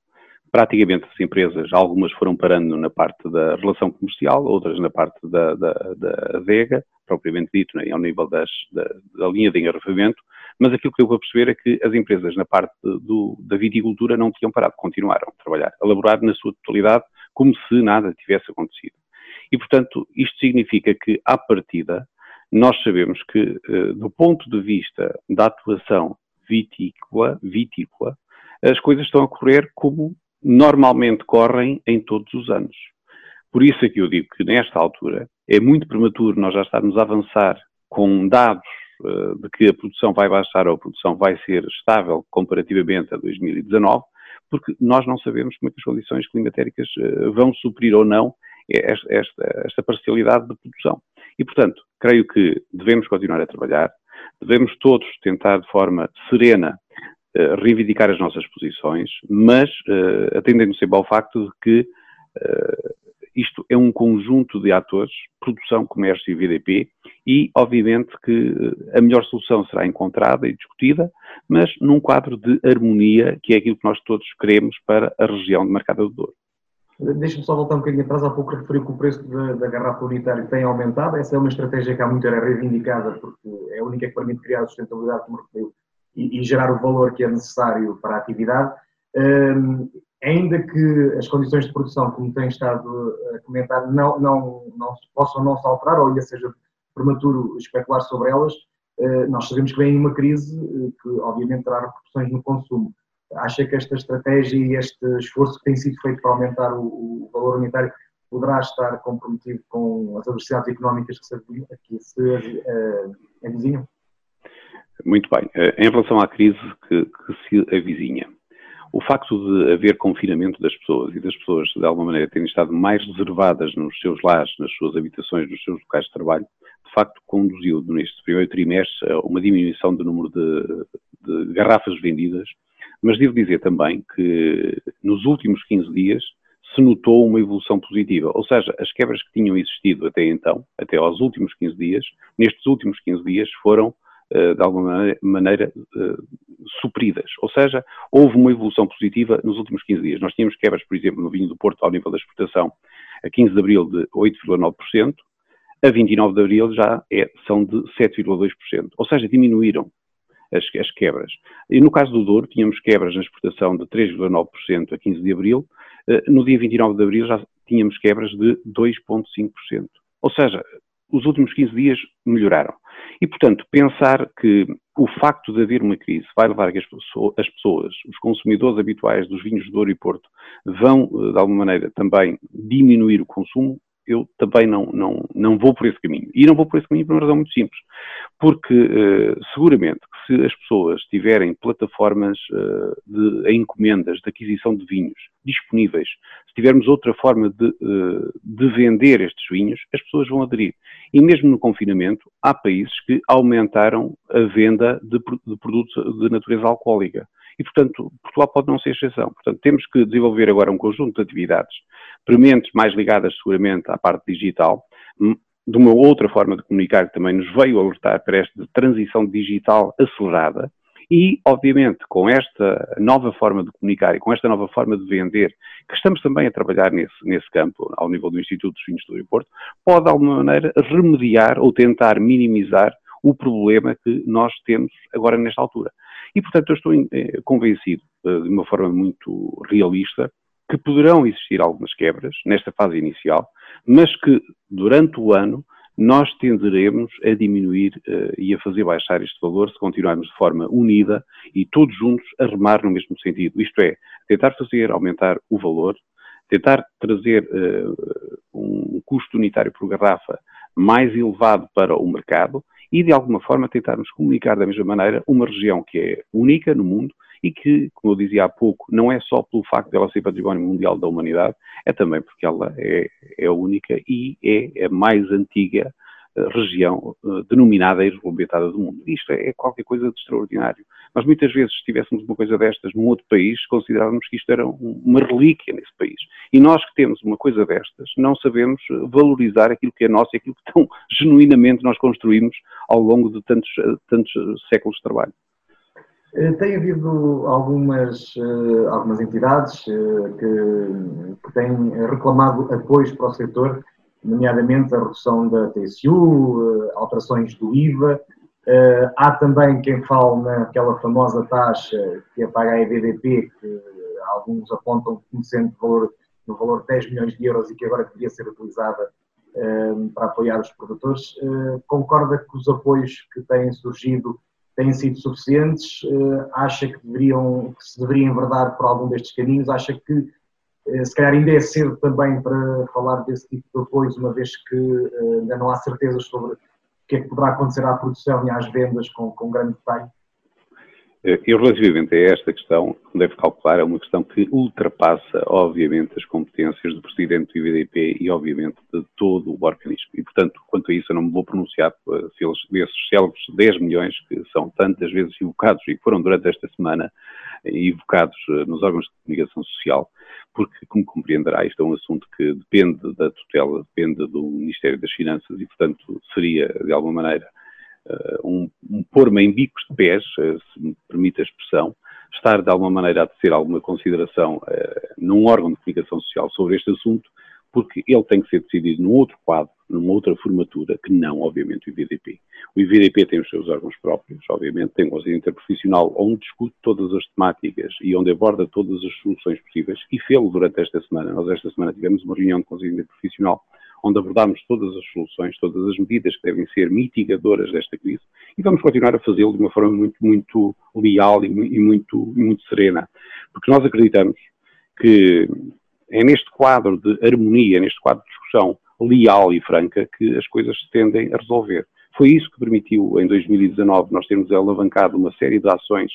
praticamente as empresas, algumas foram parando na parte da relação comercial, outras na parte da, da, da adega, propriamente dito, né, ao nível das, da, da linha de engarrafamento, mas aquilo que eu vou perceber é que as empresas na parte do, da viticultura não tinham parado, continuaram a trabalhar, a elaborar na sua totalidade como se nada tivesse acontecido. E, portanto, isto significa que, à partida, nós sabemos que, eh, do ponto de vista da atuação vitícola, vitícola, as coisas estão a correr como normalmente correm em todos os anos. Por isso é que eu digo que, nesta altura, é muito prematuro nós já estarmos a avançar com dados eh, de que a produção vai baixar ou a produção vai ser estável comparativamente a 2019, porque nós não sabemos como é que as condições climatéricas eh, vão suprir ou não esta, esta, esta parcialidade de produção. E, portanto, creio que devemos continuar a trabalhar, devemos todos tentar de forma serena uh, reivindicar as nossas posições, mas uh, atendendo sempre ao facto de que isto é um conjunto de atores, produção, comércio e VDP, e obviamente que a melhor solução será encontrada e discutida, mas num quadro de harmonia, que é aquilo que nós todos queremos para a região de Mercado do Douro. Deixa-me só voltar um bocadinho atrás. Há pouco referiu que o preço da, da garrafa unitária tem aumentado. Essa é uma estratégia que há muito era reivindicada, porque é a única que permite criar a sustentabilidade, como referiu, e, e gerar o valor que é necessário para a atividade. Um, ainda que as condições de produção, como tem estado a comentar, não, não, não possam não se alterar, ou ainda seja prematuro especular sobre elas, uh, nós sabemos que vem uma crise uh, que obviamente terá repercussões no consumo. Acha que esta estratégia e este esforço que tem sido feito para aumentar o, o valor unitário poderá estar comprometido com as adversidades económicas que se, que se uh, avizinham? Muito bem. Em relação à crise que, que se avizinha, o facto de haver confinamento das pessoas e das pessoas, de alguma maneira, terem estado mais reservadas nos seus lares, nas suas habitações, nos seus locais de trabalho, de facto conduziu neste primeiro trimestre a uma diminuição do número de, de garrafas vendidas, mas devo dizer também que nos últimos 15 dias se notou uma evolução positiva, ou seja, as quebras que tinham existido até então, até aos últimos 15 dias, nestes últimos 15 dias foram de alguma maneira, eh, supridas. Ou seja, houve uma evolução positiva nos últimos 15 dias. Nós tínhamos quebras, por exemplo, no vinho do Porto, ao nível da exportação, a 15 de abril de 8,9%, a 29 de abril já é, são de 7,2%. Ou seja, diminuíram as, as, quebras. E no caso do Douro, tínhamos quebras na exportação de 3,9% a 15 de abril, eh, no dia 29 de abril já tínhamos quebras de 2,5%. Ou seja, os últimos 15 dias melhoraram. E, portanto, pensar que o facto de haver uma crise vai levar que as pessoas, os consumidores habituais dos vinhos de Douro e Porto, vão, eh, de alguma maneira, também diminuir o consumo, eu também não, não, não vou por esse caminho. E não vou por esse caminho por uma razão muito simples. Porque, uh, seguramente, se as pessoas tiverem plataformas uh, de encomendas, de aquisição de vinhos disponíveis, se tivermos outra forma de, uh, de vender estes vinhos, as pessoas vão aderir. E mesmo no confinamento, há países que aumentaram a venda de, de produtos de natureza alcoólica. E, portanto, Portugal pode não ser exceção. Portanto, temos que desenvolver agora um conjunto de atividades prementes, mais ligadas seguramente à parte digital, hum, de uma outra forma de comunicar que também nos veio alertar para esta transição digital acelerada, e, obviamente, com esta nova forma de comunicar e com esta nova forma de vender, que estamos também a trabalhar nesse, nesse campo, ao nível do Instituto dos Vinhos do Aeroporto, pode, de alguma maneira, remediar ou tentar minimizar o problema que nós temos agora nesta altura. E, portanto, eu estou eh, convencido, eh, de uma forma muito realista, que poderão existir algumas quebras nesta fase inicial, mas que durante o ano nós tenderemos a diminuir uh, e a fazer baixar este valor se continuarmos de forma unida e todos juntos a remar no mesmo sentido. Isto é, tentar fazer aumentar o valor, tentar trazer uh, um custo unitário por garrafa mais elevado para o mercado e, de alguma forma, tentarmos comunicar da mesma maneira uma região que é única no mundo e que, como eu dizia há pouco, não é só pelo facto de ela ser património mundial da humanidade, é também porque ela é, é única e é a mais antiga região uh, denominada e regulamentada do mundo. Isto é, é, qualquer coisa de extraordinário. Nós muitas vezes, se tivéssemos uma coisa destas num outro país, considerávamos que isto era um, uma relíquia nesse país. E nós que temos uma coisa destas, não sabemos valorizar aquilo que é nosso e aquilo que tão genuinamente nós construímos ao longo de tantos, tantos séculos de trabalho. Eh, tem havido algumas, eh, algumas entidades eh, que, que têm reclamado apoios para o setor, nomeadamente a redução da TSU, alterações do IVA. Há também quem fale naquela famosa taxa que é paga a EVDP, que alguns apontam como sendo valor, no valor de 10 milhões de euros e que agora deveria ser utilizada para apoiar os produtores. Concorda que os apoios que têm surgido têm sido suficientes? Eh, acha que, deveriam, que se deveria enverdar por algum destes caminhos? Acha que eh, se calhar ainda é cedo também para falar desse tipo de apoios, uma vez que eh, ainda não há certezas sobre o que é que poderá acontecer à produção e às vendas com, com grande detalhe? E relativamente a esta questão, como deve calcular, é uma questão que ultrapassa, obviamente, as competências do Presidente do IVDP e, obviamente, de todo o organismo. E, portanto, quanto a isso, eu não me vou pronunciar se eles, desses célebres 10 milhões que são tantas vezes evocados e foram durante esta semana evocados eh, nos órgãos de comunicação social, porque, como compreenderá, isto é um assunto que depende da tutela, depende do Ministério das Finanças e, portanto, seria, de alguma maneira, uh, um, um pôr-me em bicos de pés, uh, se me permite a expressão, estar, de alguma maneira, a tecer alguma consideração uh, num órgão de comunicação social sobre este assunto, porque ele tem que ser decidido num outro quadro, numa outra formatura, que não, obviamente, o IVDP. O IVDP tem os seus órgãos próprios, obviamente, tem um conselho interprofissional onde discute todas as temáticas e onde aborda todas as soluções possíveis, e fê-lo durante esta semana. Nós esta semana tivemos uma reunião de conselho interprofissional onde abordámos todas as soluções, todas as medidas que devem ser mitigadoras desta crise, e vamos continuar a fazê-lo de uma forma muito, muito leal e muito, muito serena, porque nós acreditamos que é neste quadro de harmonia, neste quadro de discussão leal e franca que as coisas se tendem a resolver. Foi isso que permitiu, em 2019, nós termos alavancado uma série de ações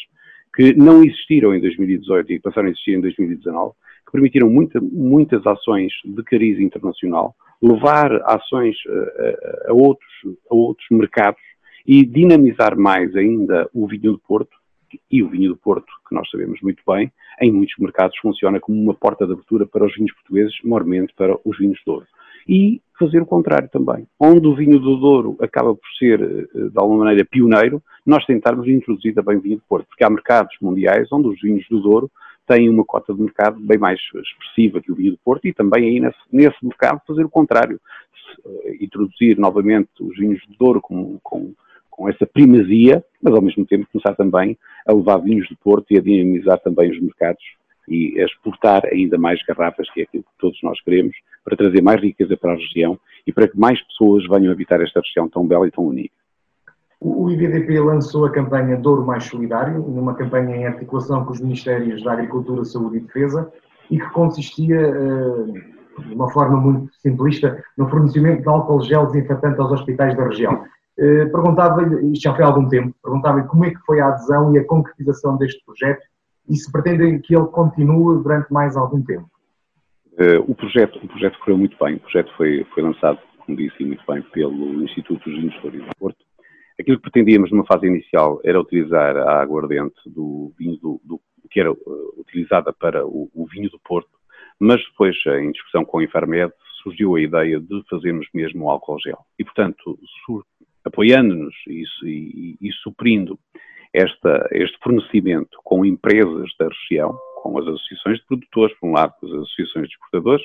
que não existiram em 2018 e passaram a existir em 2019, que permitiram muita, muitas ações de cariz internacional, levar ações a, eh, a, a, outros, a outros mercados e dinamizar mais ainda o vinho do Porto, e o vinho do Porto, que nós sabemos muito bem, em muitos mercados funciona como uma porta de abertura para os vinhos portugueses, maiormente para os vinhos de Douro. E fazer o contrário também. Onde o vinho do Douro acaba por ser, eh, de alguma maneira, pioneiro, nós tentarmos introduzir também vinho do Porto, porque há mercados mundiais onde os vinhos do Douro têm uma cota de mercado bem mais expressiva que o vinho do Porto e também aí nesse, nesse mercado fazer o contrário. Eh, introduzir novamente os vinhos do Douro com, com com essa primazia, mas ao mesmo tempo começar também a levar vinhos de Porto e a dinamizar também os mercados e exportar ainda mais garrafas, que é aquilo que todos nós queremos, para trazer mais riqueza para a região e para que mais pessoas venham habitar esta região tão bela e tão única. O IVDP lançou a campanha Douro Mais Solidário, numa campanha em articulação com os Ministérios da Agricultura, Saúde e Defesa, e que consistia, eh, de uma forma muito simplista, no fornecimento de álcool gel desinfetante aos hospitais da região. Eh, perguntava-lhe, isto já foi há algum tempo, perguntava-lhe como é que foi a adesão e a concretização deste projeto e se pretendem que ele continue durante mais algum tempo. Uh, o, projeto, o projeto correu muito bem, o projeto foi, foi lançado, como disse, muito bem pelo Instituto Vinhos Flores do Porto. Aquilo que pretendíamos numa fase inicial era utilizar a aguardente do vinho do, do que era uh, utilizada para o, o, vinho do Porto, mas depois, em discussão com o Infarmed, surgiu a ideia de fazermos mesmo o álcool gel. E, portanto, apoiando-nos e, e, e, suprindo esta, este fornecimento com empresas da região, com as associações de produtores, por um lado, com as associações de exportadores,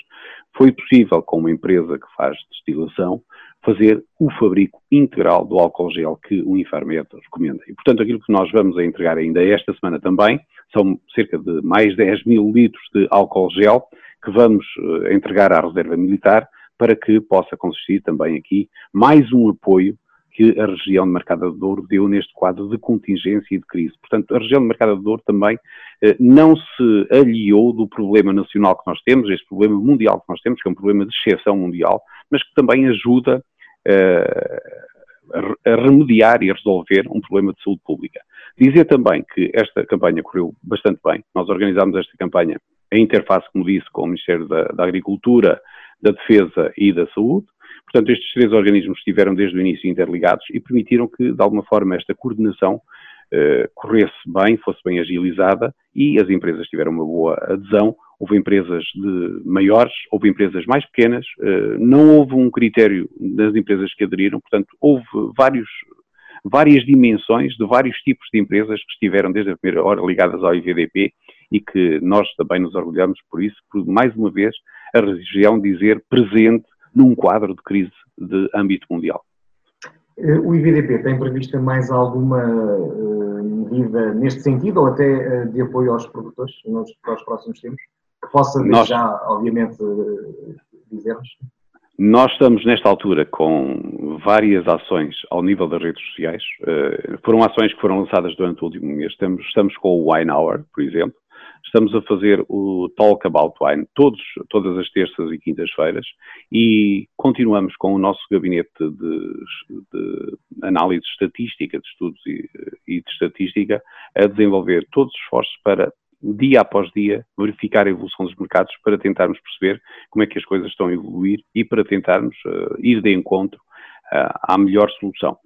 foi possível, com uma empresa que faz destilação, fazer o fabrico integral do álcool gel que o Infarmed recomenda. E, portanto, aquilo que nós vamos a entregar ainda esta semana também são cerca de mais 10 mil litros de álcool gel que vamos uh, entregar à Reserva Militar para que possa consistir também aqui mais um apoio que a região de Mercado de Douro deu neste quadro de contingência e de crise. Portanto, a região de Mercado de Douro também eh, não se aliou do problema nacional que nós temos, este problema mundial que nós temos, que é um problema de exceção mundial, mas que também ajuda eh, a remediar e a resolver um problema de saúde pública. Dizer também que esta campanha correu bastante bem. Nós organizámos esta campanha em interface, como disse, com o Ministério da, da Agricultura, da Defesa e da Saúde. Portanto, estes três organismos estiveram desde o início interligados e permitiram que, de alguma forma, esta coordenação eh, corresse bem, fosse bem agilizada e as empresas tiveram uma boa adesão. Houve empresas de maiores, houve empresas mais pequenas, eh, não houve um critério das empresas que aderiram, portanto, houve vários, várias dimensões de vários tipos de empresas que estiveram desde a primeira hora ligadas ao IVDP e que nós também nos orgulhamos por isso, por mais uma vez a região dizer presente num quadro de crise de âmbito mundial. Eh, o IVDP tem prevista mais alguma uh, medida neste sentido ou até uh, de apoio aos produtores nos, para os próximos tempos? Que possa Nós... já, obviamente, dizer-nos? Nós estamos nesta altura com várias ações ao nível das redes sociais. foram ações que foram lançadas durante o último mês. Estamos, estamos com o Wine Hour, por exemplo, Estamos a fazer o Talk About Wine todos, todas as terças e quintas-feiras e continuamos com o nosso gabinete de, de análise estatística, de estudos e, e de estatística, a desenvolver todos os esforços para dia após dia, verificar a evolução dos mercados para tentarmos perceber como é que as coisas estão a evoluir e para tentarmos uh, ir de encontro uh, à melhor solução.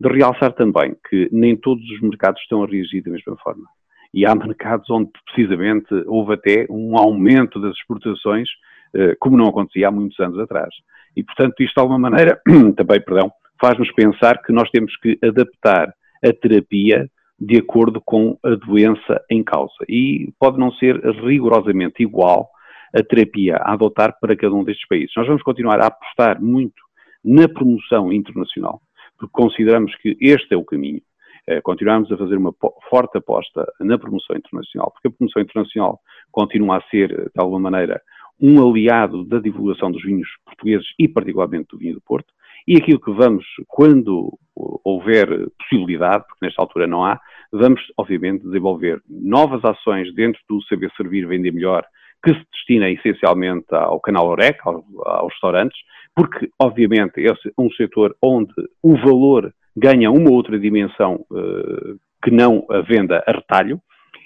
De realçar também que nem todos os mercados estão a reagir da mesma forma E há mercados onde, precisamente, houve até um aumento das exportações, eh, como não acontecia há muitos anos atrás. E, portanto, isto de alguma maneira, também, perdão, faz-nos pensar que nós temos que adaptar a terapia de acordo com a doença em causa. E pode não ser rigorosamente igual a terapia a adotar para cada um destes países. Nós vamos continuar a apostar muito na promoção internacional, porque consideramos que este é o caminho. Eh, continuamos a fazer uma forte aposta na promoção internacional, porque a promoção internacional continua a ser, de alguma maneira, um aliado da divulgação dos vinhos portugueses e, particularmente, do vinho do Porto. E aquilo que vamos, quando houver possibilidade, porque nesta altura não há, vamos, obviamente, desenvolver novas ações dentro do saber servir, vender melhor, que se destina essencialmente ao canal Orec, aos restaurantes, porque, obviamente, é um setor onde o valor ganha uma outra dimensão uh, que não a venda a retalho,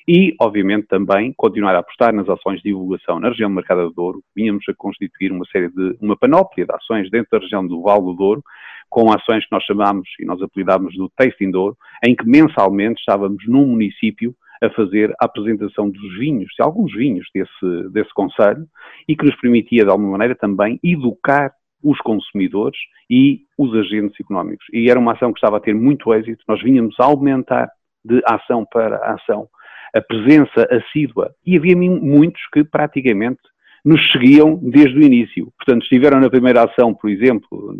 e, obviamente, também continuar a apostar nas ações de divulgação na região do Mercado do Douro. Vínhamos a constituir uma série de, uma panóplia de ações dentro da região do Val do Douro, com ações que nós chamamos e nós apelidámos do Tasting Douro, em que mensalmente estávamos num município a fazer a apresentação dos vinhos, de alguns vinhos desse, desse Conselho, e que nos permitia, de alguma maneira, também educar os consumidores e os agentes económicos. E era uma ação que estava a ter muito êxito, nós vínhamos a aumentar de ação para ação a presença assídua, e havia muitos que praticamente nos seguiam desde o início. Portanto, estiveram na primeira ação, por exemplo,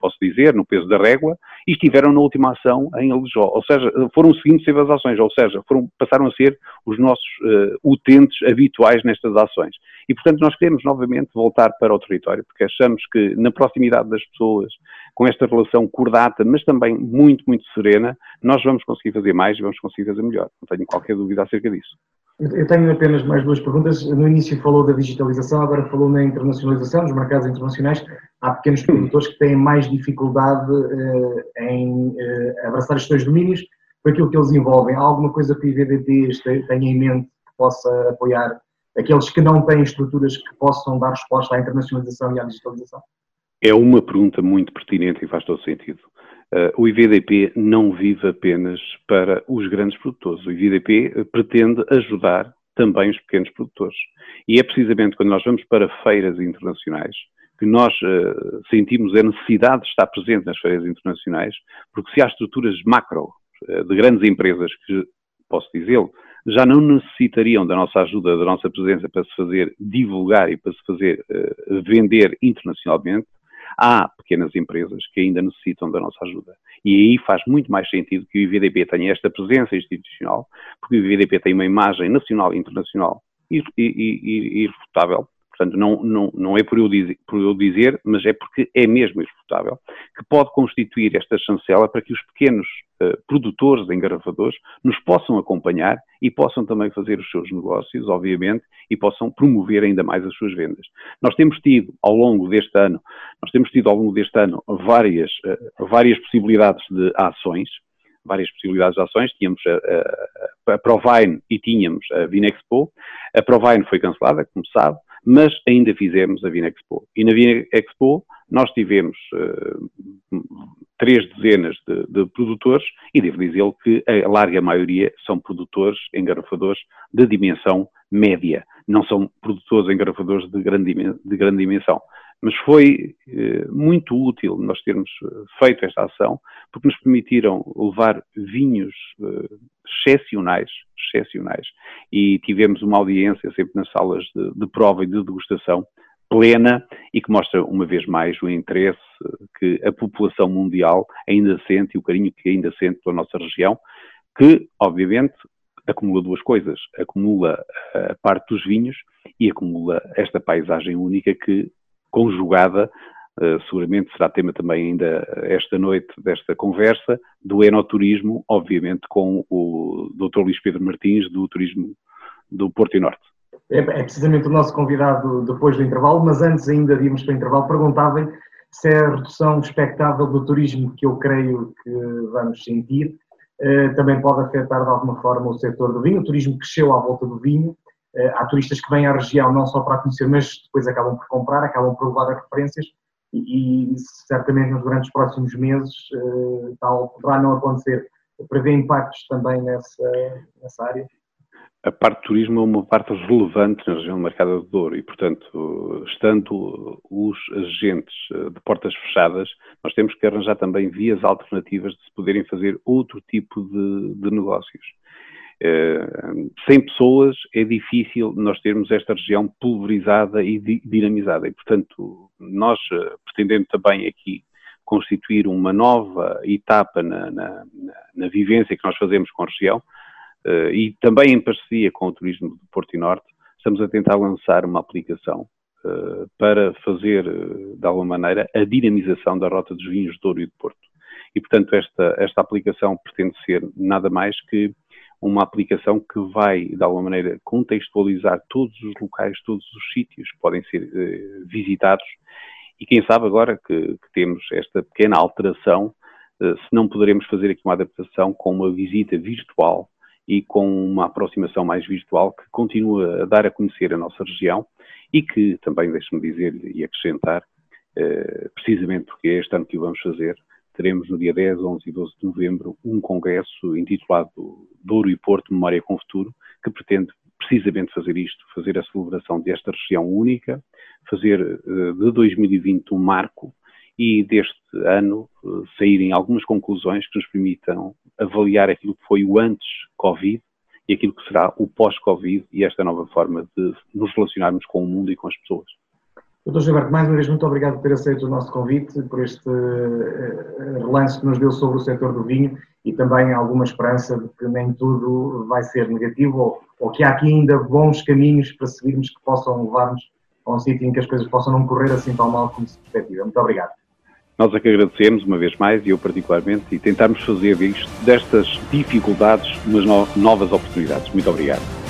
posso dizer, no peso da régua, e estiveram na última ação em Alijó. Ou seja, foram seguindo sempre as ações, ou seja, foram, passaram a ser os nossos uh, utentes habituais nestas ações. E, portanto, nós queremos novamente voltar para o território, porque achamos que na proximidade das pessoas, com esta relação cordata, mas também muito, muito serena, nós vamos conseguir fazer mais e vamos conseguir fazer melhor. Não tenho qualquer dúvida acerca disso. Eu tenho apenas mais duas perguntas. No início falou da digitalização, agora falou na internacionalização, nos mercados internacionais. Há pequenos produtores que têm mais dificuldade uh, em uh, abraçar estes dois domínios por aquilo que eles envolvem. Há alguma coisa que o IVDP tenha em mente que possa apoiar aqueles que não têm estruturas que possam dar resposta à internacionalização e à digitalização? É uma pergunta muito pertinente e faz todo sentido. Uh, o IVDP não vive apenas para os grandes produtores. O IVDP eh, pretende ajudar também os pequenos produtores. E é precisamente quando nós vamos para feiras internacionais que nós uh, sentimos a necessidade de estar presente nas feiras internacionais, porque se há estruturas macro uh, de grandes empresas que, posso dizê-lo, já não necessitariam da nossa ajuda, da nossa presença para se fazer divulgar e para se fazer uh, vender internacionalmente, há pequenas empresas que ainda necessitam da nossa ajuda. E aí faz muito mais sentido que o IVDP tenha esta presença institucional, porque o IVDP tem uma imagem nacional e internacional irrefutável, Portanto, não, não, não é por eu, dizer, por eu, dizer, mas é porque é mesmo irrefutável, que pode constituir esta chancela para que os pequenos uh, produtores, engarrafadores, nos possam acompanhar e possam também fazer os seus negócios, obviamente, e possam promover ainda mais as suas vendas. Nós temos tido, ao longo deste ano, nós temos tido ao longo deste ano várias, uh, várias possibilidades de ações, várias possibilidades de ações. Tínhamos a, a, a Provine e tínhamos a Vinexpo. A Provine foi cancelada, como sabe mas ainda fizemos a Vinexpo. E na Vinexpo nós tivemos uh, três dezenas de, de, produtores e devo dizer que a larga maioria são produtores engarrafadores de dimensão média, não são produtores engarrafadores de grande, de grande dimensão. Mas foi eh, muito útil nós termos eh, feito esta ação, porque nos permitiram levar vinhos eh, excepcionais, excepcionais, e tivemos uma audiência sempre nas salas de, de prova e de degustação plena e que mostra uma vez mais o interesse que a população mundial ainda sente e o carinho que ainda sente pela nossa região, que obviamente acumula duas coisas, acumula a parte dos vinhos e acumula esta paisagem única que conjugada, uh, seguramente será tema também ainda esta noite desta conversa, do enoturismo, obviamente com o Dr. Luís Pedro Martins, do Turismo do Porto e Norte. É, é precisamente o nosso convidado depois do intervalo, mas antes ainda de irmos para o intervalo, perguntava se é a redução expectável do turismo que eu creio que vamos sentir eh, também pode afetar de alguma forma o setor do vinho. O turismo cresceu à volta do vinho, eh, há turistas que vêm à região não só para conhecer, mas depois acabam por comprar, acabam por levar as referências e, e certamente nos grandes próximos meses uh, tal poderá não acontecer. Prevê impactos também nessa, nessa área? a parte do turismo é uma parte relevante na região do mercado do Douro e, portanto, estando os agentes eh, de portas fechadas, nós temos que arranjar também vias alternativas de se poderem fazer outro tipo de, de negócios. Sem pessoas é difícil nós termos esta região pulverizada e di dinamizada e, portanto, nós uh, pretendendo também aqui constituir uma nova etapa na, na, na, vivência que nós fazemos com a região, uh, e também em parceria com o Turismo do Porto e Norte, estamos a tentar lançar uma aplicação para fazer, de alguma maneira, a dinamização da rota dos vinhos de Douro e de Porto. E, portanto, esta, esta aplicação pretende ser nada mais que uma aplicação que vai, de alguma maneira, contextualizar todos os locais, todos os sítios que podem ser visitados. E quem sabe agora que, que temos esta pequena alteração, se não poderemos fazer aqui uma adaptação com uma visita virtual e com uma aproximação mais virtual que continua a dar a conhecer a nossa região e que também, deixe-me dizer e acrescentar, eh, precisamente porque é este ano que o vamos fazer, teremos no dia 10, 11 e 12 de novembro um congresso intitulado Douro e Porto Memória com Futuro, que pretende precisamente fazer isto, fazer a celebração desta região única, fazer eh, de 2020 um marco e deste ano eh, saírem algumas conclusões que nos permitam avaliar aquilo que foi o antes Covid e aquilo que será o pós-Covid e esta nova forma de nos relacionarmos com o mundo e com as pessoas. Doutor Gilberto, mais uma vez muito obrigado por ter aceito o nosso convite, por este eh, relance que nos deu sobre o setor do vinho e também alguma esperança de que nem tudo vai ser negativo ou, ou que há aqui ainda bons caminhos para seguirmos que possam levar-nos a um sítio em que as coisas possam não correr assim tão mal como se perspectiva. Muito obrigado. Nós é que agradecemos uma vez mais, e eu particularmente, e tentarmos fazer disto, destas dificuldades, umas novas oportunidades. Muito obrigado.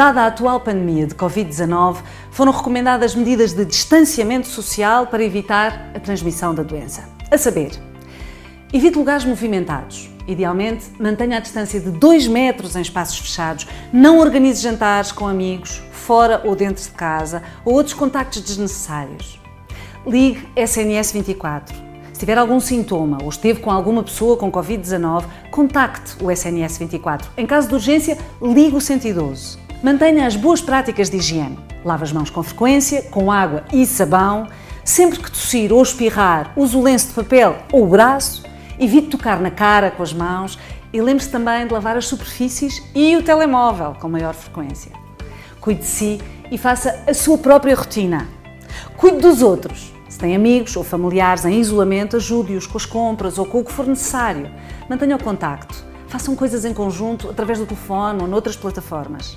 Dada a atual pandemia de Covid-19, foram recomendadas medidas de distanciamento social para evitar a transmissão da doença. A saber, Evite lugares movimentados. Idealmente, mantenha a distância de 2 metros em espaços fechados. Não organize jantares com amigos, fora ou dentro de casa, ou outros contactos desnecessários. Ligue SNS 24. Se tiver algum sintoma ou esteve com alguma pessoa com Covid-19, contacte o SNS 24. Em caso de urgência, ligue o 112. Mantenha as boas práticas de higiene. Lave as mãos com frequência, com água e sabão. Sempre que tossir ou espirrar, use o lenço de papel ou o braço Evite tocar na cara com as mãos e lembre-se também de lavar as superfícies e o telemóvel com maior frequência. Cuide de si e faça a sua própria rotina. Cuide dos outros. Se tem amigos ou familiares em isolamento, ajude-os com as compras ou com o que for necessário. Mantenha o contacto. Façam coisas em conjunto através do telefone ou noutras plataformas.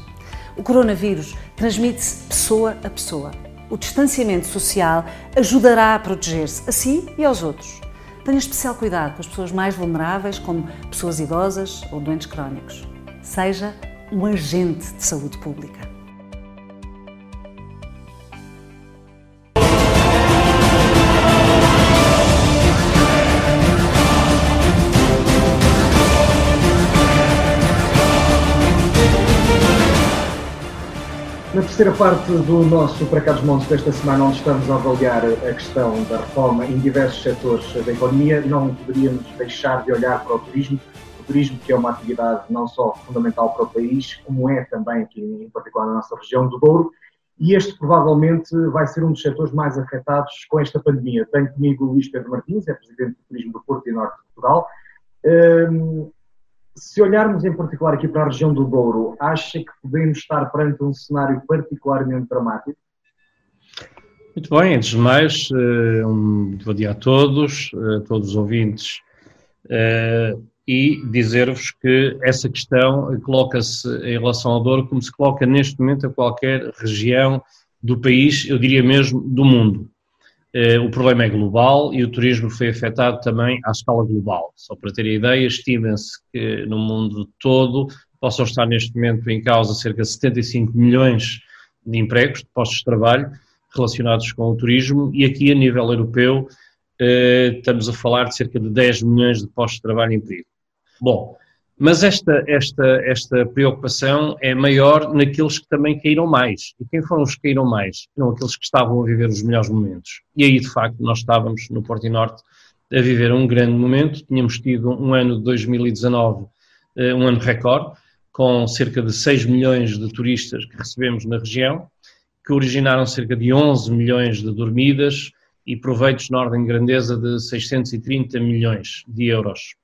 O coronavírus transmite-se pessoa a pessoa. O distanciamento social ajudará a proteger-se a si e aos outros. Tenha especial cuidado com as pessoas mais vulneráveis, como pessoas idosas ou doentes crónicos. Seja um agente de saúde pública. Na terceira parte do nosso Para Cá Montes desta semana, onde estamos a avaliar a questão da reforma em diversos setores da economia, não poderíamos deixar de olhar para o turismo. O turismo que é uma atividade não só fundamental para o país, como é também aqui, em particular na nossa região do Douro, e este provavelmente vai ser um dos setores mais afetados com esta pandemia. Tenho comigo o Luís Pedro Martins, é Presidente do Turismo do Porto e Norte de Portugal. Hum, se olharmos em particular aqui para a região do Douro, acha que podemos estar perante um cenário particularmente dramático? Muito bem, antes de mais, eh, um bom dia a todos, a todos os ouvintes, eh, e dizer-vos que essa questão coloca-se em relação ao Douro como se coloca neste momento a qualquer região do país, eu diria mesmo do mundo. Eh, o problema é global e o turismo foi afetado também à escala global. Só para ter a ideia, estima-se que no mundo todo possam estar neste momento em causa cerca de 75 milhões de empregos, de postos de trabalho relacionados com o turismo e aqui a nível europeu eh, estamos a falar de cerca de 10 milhões de postos de trabalho em perigo. Bom, Mas esta, esta, esta preocupação é maior naqueles que também caíram mais. E quem foram os que caíram mais? Não aqueles que estavam a viver os melhores momentos. E aí, de facto, nós estávamos no Porto Norte a viver um grande momento. Tínhamos tido um ano de 2019, eh, um ano recorde, com cerca de 6 milhões de turistas que recebemos na região, que originaram cerca de 11 milhões de dormidas e proveitos na ordem de grandeza de 630 milhões de euros.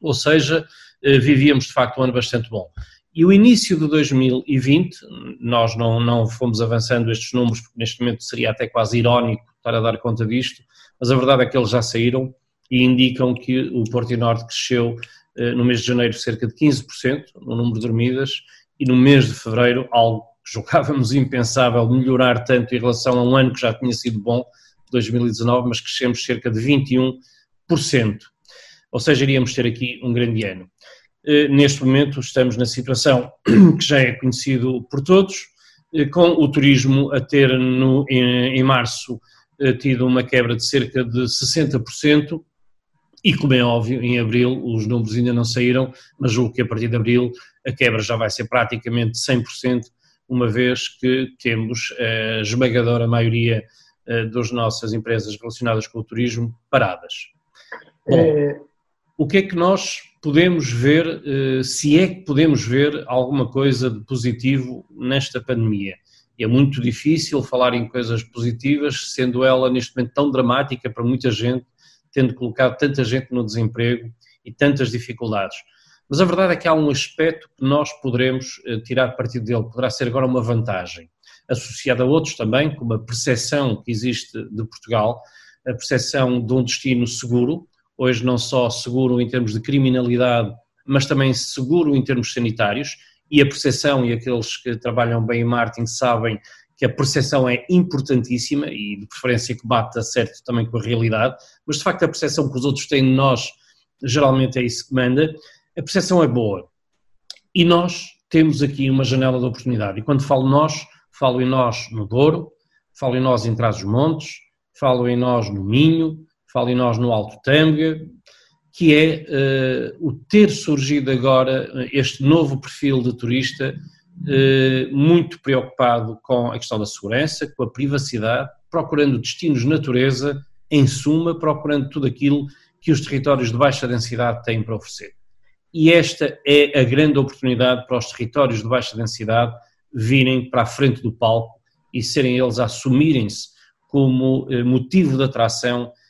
Ou seja, vivíamos de facto um ano bastante bom. E o início de 2020, nós não, não fomos avançando estes números, porque neste momento seria até quase irónico estar a dar conta disto, mas a verdade é que eles já saíram e indicam que o Porto e Norte cresceu eh, no mês de janeiro cerca de 15% no número de dormidas e no mês de fevereiro, algo que julgávamos impensável melhorar tanto em relação a um ano que já tinha sido bom, 2019, mas crescemos cerca de 21%. Ou seja, iríamos ter aqui um grande ano. Eh, neste momento estamos na situação que já é conhecido por todos, eh, com o turismo a ter no, em, em março tido uma quebra de cerca de 60%, e como é óbvio, em abril os números ainda não saíram, mas julgo que a partir de abril a quebra já vai ser praticamente 100%, uma vez que temos a esmagadora maioria eh, das nossas empresas relacionadas com o turismo paradas. Bom, é... o que é que nós podemos ver, eh, se é que podemos ver alguma coisa de positivo nesta pandemia? É muito difícil falar em coisas positivas, sendo ela neste momento tão dramática para muita gente tendo colocado tanta gente no desemprego e tantas dificuldades. Mas a verdade é que há um aspecto que nós poderemos eh, tirar partido dele, poderá ser agora uma vantagem, associada a outros também, como a percepção que existe de Portugal, a percepção de um destino seguro, hoje não só seguro em termos de criminalidade, mas também seguro em termos sanitários, e a percepção, e aqueles que trabalham bem em marketing sabem que a percepção é importantíssima e de preferência que bata certo também com a realidade, mas de facto a percepção que os outros têm de nós geralmente é isso que manda, a percepção é boa. E nós temos aqui uma janela de oportunidade. E quando falo nós, falo em nós no Douro, falo em nós em Trás-os-Montes, falo em nós no Minho, falo em nós no Alto Tâmega, que é uh, o ter surgido agora este novo perfil de turista eh, muito preocupado com a questão da segurança, com a privacidade, procurando destinos natureza, em suma, procurando tudo aquilo que os territórios de baixa densidade têm para oferecer. E esta é a grande oportunidade para os territórios de baixa densidade virem para a frente do palco e serem eles a assumirem-se como eh, motivo de atração eh,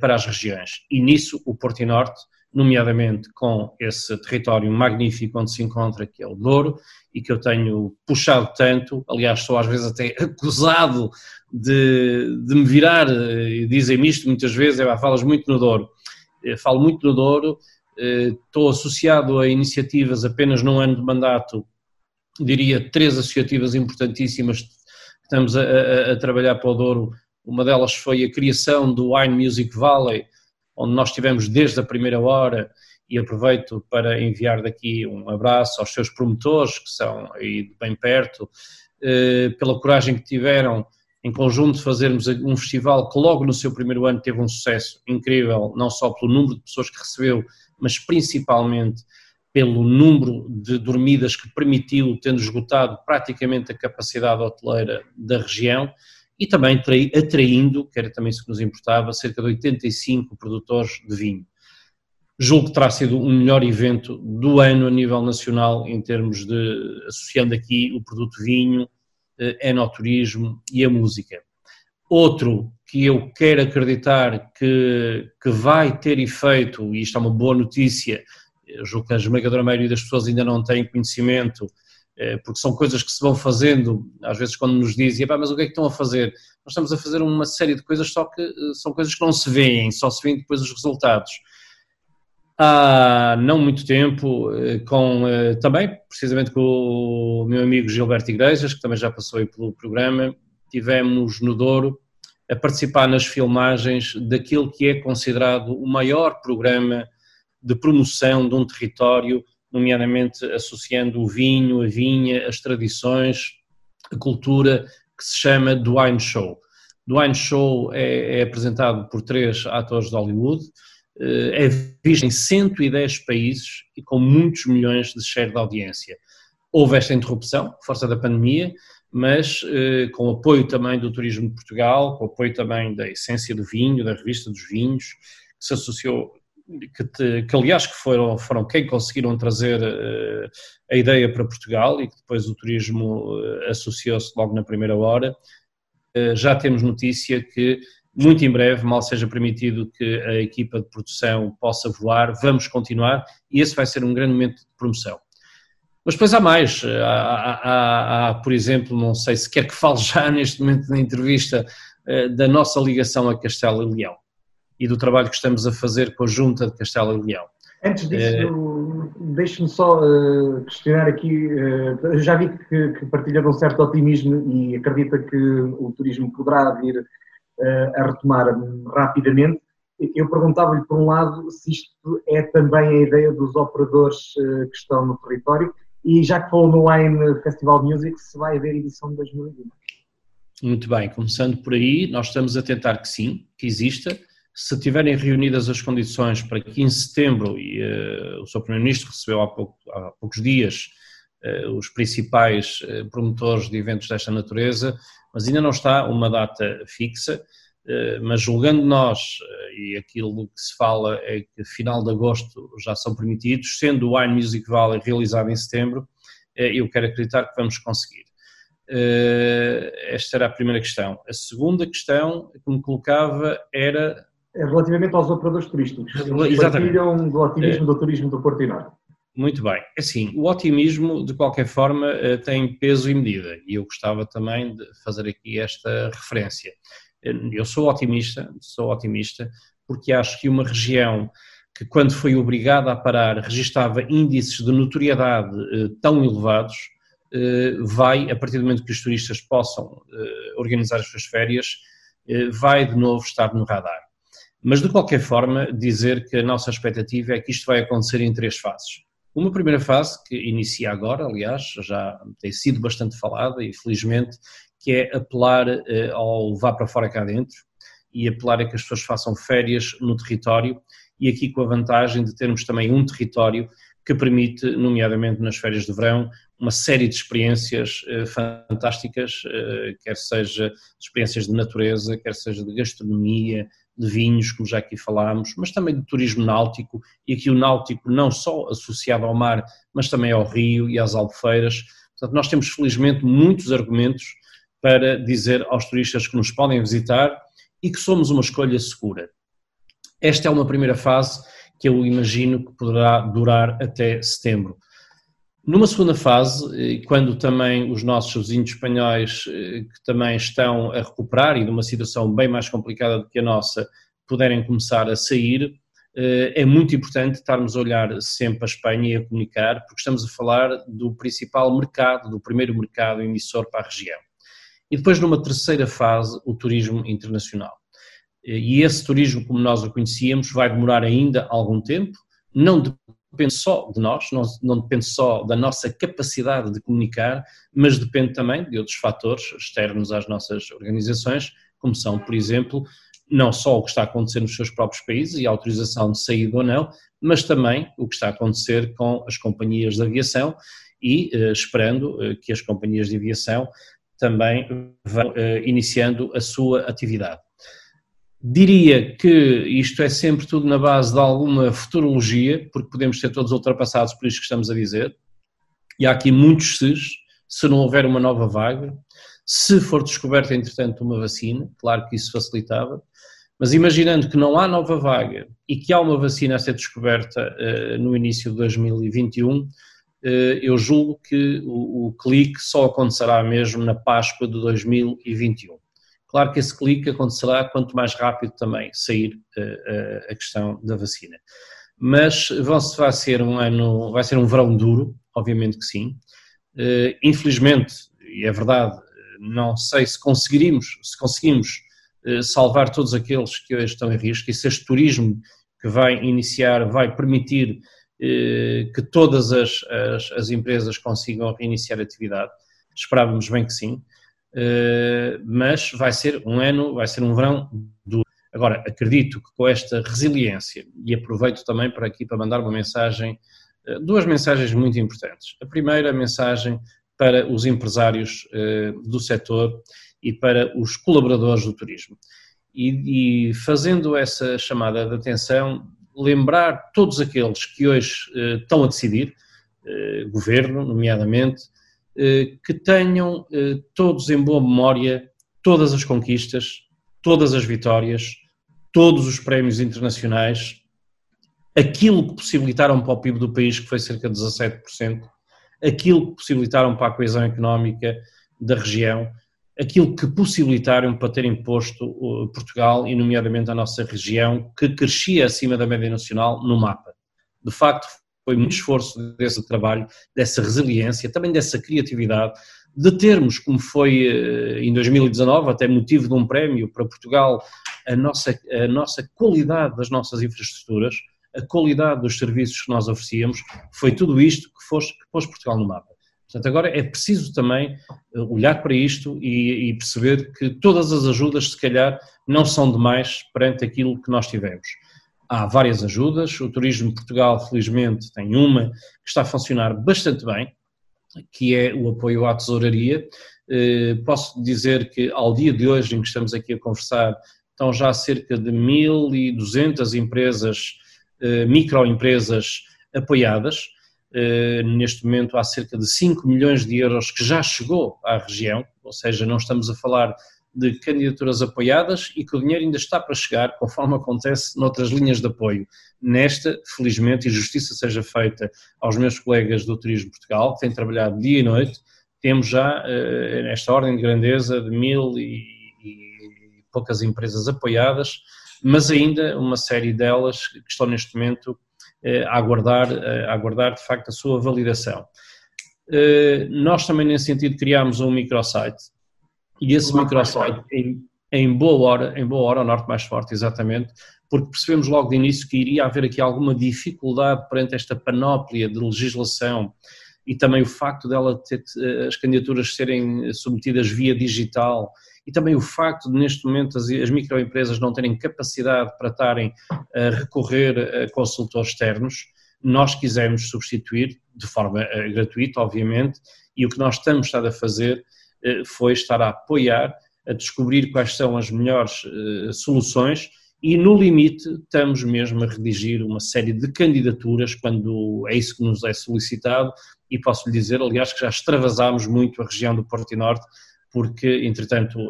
para as regiões. E nisso o Porto e Norte nomeadamente com esse território magnífico onde se encontra, que é o Douro, e que eu tenho puxado tanto, aliás, sou às vezes até acusado de, de me virar, e dizem-me isto muitas vezes, é, falas muito no Douro. Eu falo muito no Douro, eh, estou associado a iniciativas apenas num ano de mandato, diria três associativas importantíssimas que estamos a, a, a trabalhar para o Douro. Uma delas foi a criação do Wine Music Valley, onde nós estivemos desde a primeira hora e aproveito para enviar daqui um abraço aos seus promotores, que são aí bem perto, eh, pela coragem que tiveram em conjunto de fazermos um festival que logo no seu primeiro ano teve um sucesso incrível, não só pelo número de pessoas que recebeu, mas principalmente pelo número de dormidas que permitiu, tendo esgotado praticamente a capacidade hoteleira da região, e também atraindo, que era também isso que nos importava, cerca de 85 produtores de vinho. Julgo que terá sido o melhor evento do ano a nível nacional em termos de, associando aqui o produto vinho, eh, enoturismo e a música. Outro que eu quero acreditar que, que vai ter efeito, e isto é uma boa notícia, julgo que a esmagadora maioria das pessoas ainda não tem conhecimento, porque são coisas que se vão fazendo, às vezes quando nos dizem, mas o que é que estão a fazer? Nós estamos a fazer uma série de coisas, só que eh, são coisas que não se veem, só se veem depois os resultados. Há não muito tempo, eh, com, eh, também, precisamente com o meu amigo Gilberto Igrejas, que também já passou aí pelo programa, tivemos no Douro a participar nas filmagens daquilo que é considerado o maior programa de promoção de um território nomeadamente associando o vinho, a vinha, as tradições, a cultura, que se chama The Wine Show. The Wine Show é, é apresentado por três atores de Hollywood, é vista em 110 países e com muitos milhões de share de audiência. Houve esta interrupção, força da pandemia, mas eh, com apoio também do Turismo de Portugal, com apoio também da Essência do Vinho, da Revista dos Vinhos, que se associou, que, te, que aliás que foram, foram quem conseguiram trazer eh, a ideia para Portugal e que depois o turismo eh, associou-se logo na primeira hora. Eh, já temos notícia que muito em breve, mal seja permitido que a equipa de produção possa voar, vamos continuar e esse vai ser um grande momento de promoção. Mas depois há mais, há, há, há, por exemplo, não sei se quer que fale já neste momento na entrevista, da nossa ligação a Castelo e Leão e do trabalho que estamos a fazer com a Junta de Castelo e Leão. Antes disso, é... deixe-me só uh, questionar aqui, uh, já vi que, que partilha de um certo otimismo e acredita que o turismo poderá vir uh, a retomar rapidamente. Eu perguntava-lhe, por um lado, se isto é também a ideia dos operadores que estão no território e já que falou no Wine Festival Music, se vai haver edição de 2020. Muito bem, começando por aí, nós estamos a tentar que sim, que exista. Se tiverem reunidas as condições para que em setembro, e uh, o Sr. Primeiro-Ministro recebeu há, pouco, há, poucos dias uh, os principais uh, promotores de eventos desta natureza, mas ainda não está uma data fixa, mas julgando nós, e aquilo que se fala é que final de agosto já são permitidos, sendo o Wine Music Valley realizado em setembro, eu quero acreditar que vamos conseguir. Esta era a primeira questão. A segunda questão que me colocava era relativamente aos operadores turísticos. Eles Exatamente. partilham do otimismo é. do turismo do Porto e Norte. Muito bem. Assim, o otimismo, de qualquer forma, eh, tem peso e medida, e eu gostava também de fazer aqui esta referência. Eu sou otimista, sou otimista, porque acho que uma região que, quando foi obrigada a parar, registava índices de notoriedade eh, tão elevados, eh, vai, a partir do momento que os turistas possam organizar as suas férias, vai de novo estar no radar. Mas, de qualquer forma, dizer que a nossa expectativa é que isto vai acontecer em três fases. Uma primeira fase, que inicia agora, aliás, já tem sido bastante falada e felizmente, que é apelar eh, ao vá para fora cá dentro e apelar a que as pessoas façam férias no território e aqui com a vantagem de termos também um território que permite, nomeadamente nas férias de verão, uma série de experiências eh, fantásticas, eh, quer seja experiências de natureza, quer seja de gastronomia, de vinhos, como já aqui falámos, mas também de turismo náutico, e aqui o náutico não só associado ao mar, mas também ao rio e às albufeiras. Portanto, nós temos felizmente muitos argumentos para dizer aos turistas que nos podem visitar e que somos uma escolha segura. Esta é uma primeira fase que eu imagino que poderá durar até setembro. Numa segunda fase, quando também os nossos vizinhos espanhóis, eh, que também estão a recuperar e numa situação bem mais complicada do que a nossa, puderem começar a sair, eh, é muito importante estarmos a olhar sempre a Espanha e a comunicar, porque estamos a falar do principal mercado, do primeiro mercado emissor para a região. E depois, numa terceira fase, o turismo internacional. Eh, e esse turismo, como nós o conhecíamos, vai demorar ainda algum tempo, não depende só de nós, não, não, depende só da nossa capacidade de comunicar, mas depende também de outros fatores externos às nossas organizações, como são, por exemplo, não só o que está a acontecer nos seus próprios países e a autorização de saída ou não, mas também o que está a acontecer com as companhias de aviação e eh, esperando eh, que as companhias de aviação também vão eh, iniciando a sua atividade. Diria que isto é sempre tudo na base de alguma futurologia, porque podemos ser todos ultrapassados por isto que estamos a dizer, e há aqui muitos se's, se não houver uma nova vaga, se for descoberta entretanto uma vacina, claro que isso facilitava, mas imaginando que não há nova vaga e que há uma vacina a ser descoberta uh, no início de 2021, uh, eh, eu julgo que o, o clique só acontecerá mesmo na Páscoa de 2021. Claro que esse clique acontecerá quanto mais rápido também sair uh, a questão da vacina. Mas vai ser um ano, vai ser um verão duro, obviamente que sim. Uh, infelizmente, e é verdade, não sei se conseguiríamos, se conseguimos salvar todos aqueles que hoje estão em risco, e se este turismo que vai iniciar vai permitir que todas as, as, as empresas consigam reiniciar a atividade. Esperávamos bem que sim. Eh, mas vai ser um ano, vai ser um verão duro. Agora, acredito que com esta resiliência, e aproveito também para aqui para mandar uma mensagem, eh, duas mensagens muito importantes. A primeira mensagem para os empresários eh, do setor e para os colaboradores do turismo. E, e, fazendo essa chamada de atenção, lembrar todos aqueles que hoje estão a decidir, governo, nomeadamente, que tenham todos em boa memória todas as conquistas, todas as vitórias, todos os prémios internacionais, aquilo que possibilitaram para o PIB do país, que foi cerca de 17%, aquilo que possibilitaram para a coesão económica da região, aquilo que possibilitaram para ter imposto Portugal, e nomeadamente a nossa região, que crescia acima da média nacional no mapa. De facto, foi muito esforço desse trabalho, dessa resiliência, também dessa criatividade, de termos, como foi eh, em 2019, até motivo de um prémio para Portugal, a nossa, a nossa qualidade das nossas infraestruturas, a qualidade dos serviços que nós oferecíamos, foi tudo isto que, fosse, que pôs Portugal no mapa. Portanto, agora é preciso também eh, olhar para isto e, e, perceber que todas as ajudas, se calhar, não são demais perante aquilo que nós tivemos. Há várias ajudas, o Turismo Portugal, felizmente, tem uma que está a funcionar bastante bem, que é o apoio à tesouraria. Eh, posso dizer que ao dia de hoje em que estamos aqui a conversar, estão já cerca de 1.200 empresas, eh, microempresas apoiadas. Eh, neste momento há cerca de 5 milhões de euros que já chegou à região, ou seja, não estamos a falar de candidaturas apoiadas e que o dinheiro ainda está para chegar, conforme acontece noutras linhas de apoio. Nesta, felizmente, e justiça seja feita aos meus colegas do Turismo Portugal, que têm trabalhado dia e noite, temos já uh, esta ordem de grandeza de mil e, e poucas empresas apoiadas, mas ainda uma série delas que estão neste momento uh, a, aguardar, uh, a aguardar, de facto, a sua validação. nós também, nesse sentido, criámos um microsite e esse microsite, em, em, boa hora, em boa hora, o norte mais forte, exatamente, porque percebemos logo de início que iria haver aqui alguma dificuldade perante esta panóplia de legislação e também o facto dela ter as candidaturas serem submetidas via digital e também o facto de neste momento as, as microempresas não terem capacidade para estarem a recorrer a consultores externos, nós quisemos substituir de forma uh, gratuita, obviamente, e o que nós estamos a fazer eh, foi estar a apoiar, a descobrir quais são as melhores eh, soluções e, no limite, estamos mesmo a redigir uma série de candidaturas quando é isso que nos é solicitado e posso lhe dizer, aliás, que já extravasámos muito a região do Porto e Norte porque, entretanto,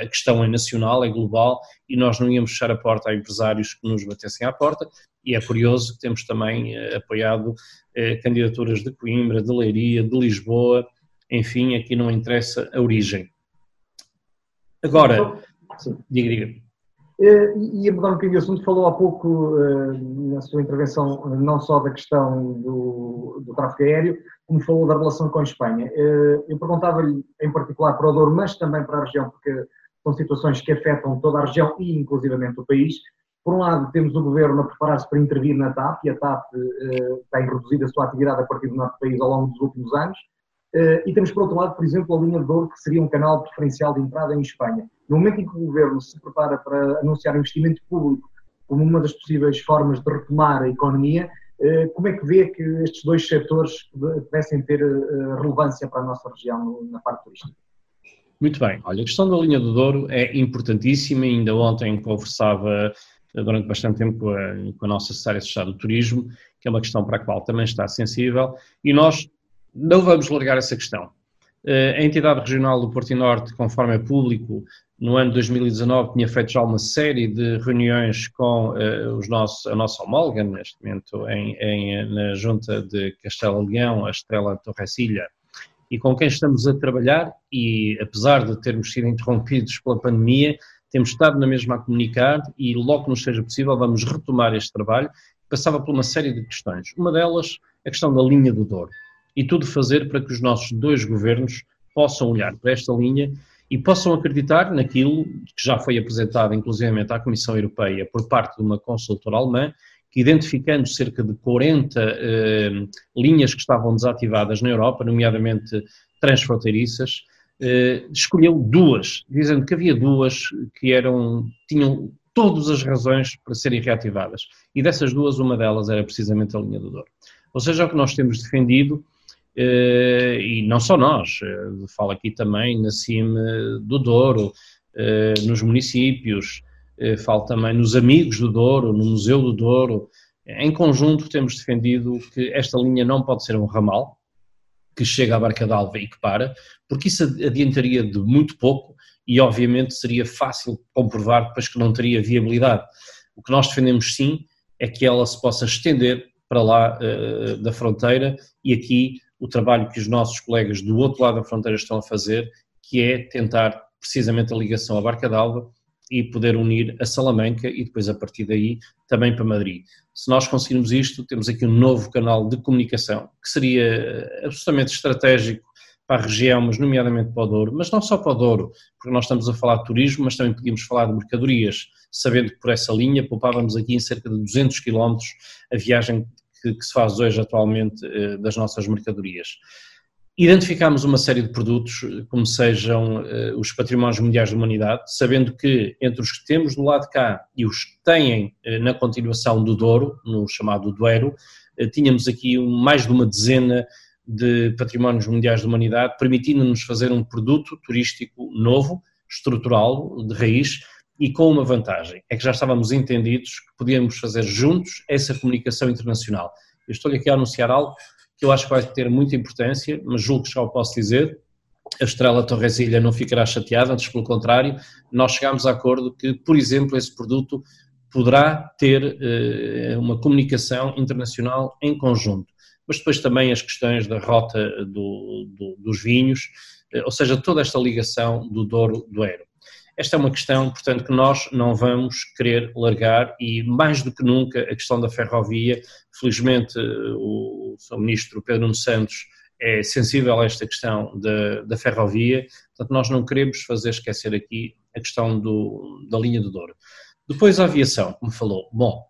a questão é nacional, é global e nós não íamos fechar a porta a empresários que nos batessem à porta e é curioso que temos também eh, apoiado candidaturas de Coimbra, de Leiria, de Lisboa, enfim, aqui não interessa a origem. Agora, Sim. diga, diga. Ia mudar um bocadinho de assunto, falou há pouco uh, na sua intervenção não só da questão do, do tráfego aéreo, como falou da relação com a Espanha. Uh, eu perguntava-lhe em particular para o Douro, mas também para a região, porque são situações que afetam toda a região e inclusivamente o país. Por um lado, temos o governo a preparar-se para intervir na TAP, e a TAP tem reduzido a sua atividade a partir do nosso país ao longo dos últimos anos. Uh, e temos, por outro lado, por exemplo, a linha de Douro, que seria um canal preferencial de entrada em Espanha. No momento em que o governo se prepara para anunciar investimento público como uma das possíveis formas de retomar a economia, uh, como é que vê que estes dois setores pudessem ter uh, relevância para a nossa região na parte turística? Muito bem. Olha, a questão da linha do Douro é importantíssima. Ainda ontem conversava durante bastante tempo com a, com a nossa secretária de Estado do Turismo, que é uma questão para a qual também está sensível, e nós não vamos largar essa questão. Eh, a entidade regional do Porto e Norte, conforme é público, no ano de 2019 tinha feito já uma série de reuniões com uh, os nossos, a nossa homóloga, neste momento em, em, na junta de Castelo Leão, a Estrela Torrecilha, e com quem estamos a trabalhar e apesar de termos sido interrompidos pela pandemia, temos estado na mesma a comunicar e logo que nos seja possível vamos retomar este trabalho. Passava por uma série de questões. Uma delas, a questão da linha do Douro e tudo fazer para que os nossos dois governos possam olhar para esta linha e possam acreditar naquilo que já foi apresentado, inclusive à Comissão Europeia, por parte de uma consultora alemã, que identificando cerca de 40 eh, linhas que estavam desativadas na Europa, nomeadamente transfronteiriças, eh, escolheu duas, dizendo que havia duas que eram, tinham todas as razões para serem reativadas. E dessas duas, uma delas era precisamente a linha do Douro. Ou seja, é o que nós temos defendido, e não só nós, eh, falo aqui também na CIM do Douro, eh, nos municípios, falo também nos amigos do Douro, no Museu do Douro. Em conjunto, temos defendido que esta linha não pode ser um ramal, que chega à Barca d'Alva e que para, porque isso adiantaria de muito pouco e, obviamente, seria fácil comprovar depois que não teria viabilidade. O que nós defendemos, sim, é que ela se possa estender para lá uh, da fronteira e aqui o trabalho que os nossos colegas do outro lado da fronteira estão a fazer, que é tentar precisamente a ligação à Barca d'Alva e poder unir a Salamanca e depois a partir daí também para Madrid. Se nós conseguirmos isto, temos aqui um novo canal de comunicação que seria eh, absolutamente estratégico para a região, mas nomeadamente para o Douro, mas não só para o Douro, porque nós estamos a falar de turismo, mas também podíamos falar de mercadorias, sabendo que por essa linha poupávamos aqui em cerca de 200 km a viagem que, que se faz hoje atualmente eh, das nossas mercadorias. Identificámos uma série de produtos, como sejam uh, os patrimónios mundiais da humanidade, sabendo que entre os que temos do lado de cá e os que têm na continuação do Douro, no chamado Douro, tínhamos aqui mais de uma dezena de patrimónios mundiais da humanidade, permitindo-nos fazer um produto turístico novo, estrutural, de raiz, e com uma vantagem, é que já estávamos entendidos que podíamos fazer juntos essa comunicação internacional. Eu estou aqui a anunciar algo que eu acho que vai ter muita importância, mas julgo que já o posso dizer. A Estrela Torresilha não ficará chateada, antes pelo contrário, nós chegámos a acordo que, por exemplo, esse produto poderá ter eh, uma comunicação internacional em conjunto. Mas depois também as questões da rota do, do, dos vinhos, eh, ou seja, toda esta ligação do Douro do Eiro. Esta é uma questão, portanto, que nós não vamos querer largar e, mais do que nunca, a questão da ferrovia, felizmente o Sr. Ministro Pedro Nuno Santos é sensível a esta questão da, da ferrovia, portanto, nós não queremos fazer esquecer aqui a questão do, da linha do Douro. Depois a aviação, como falou, bom,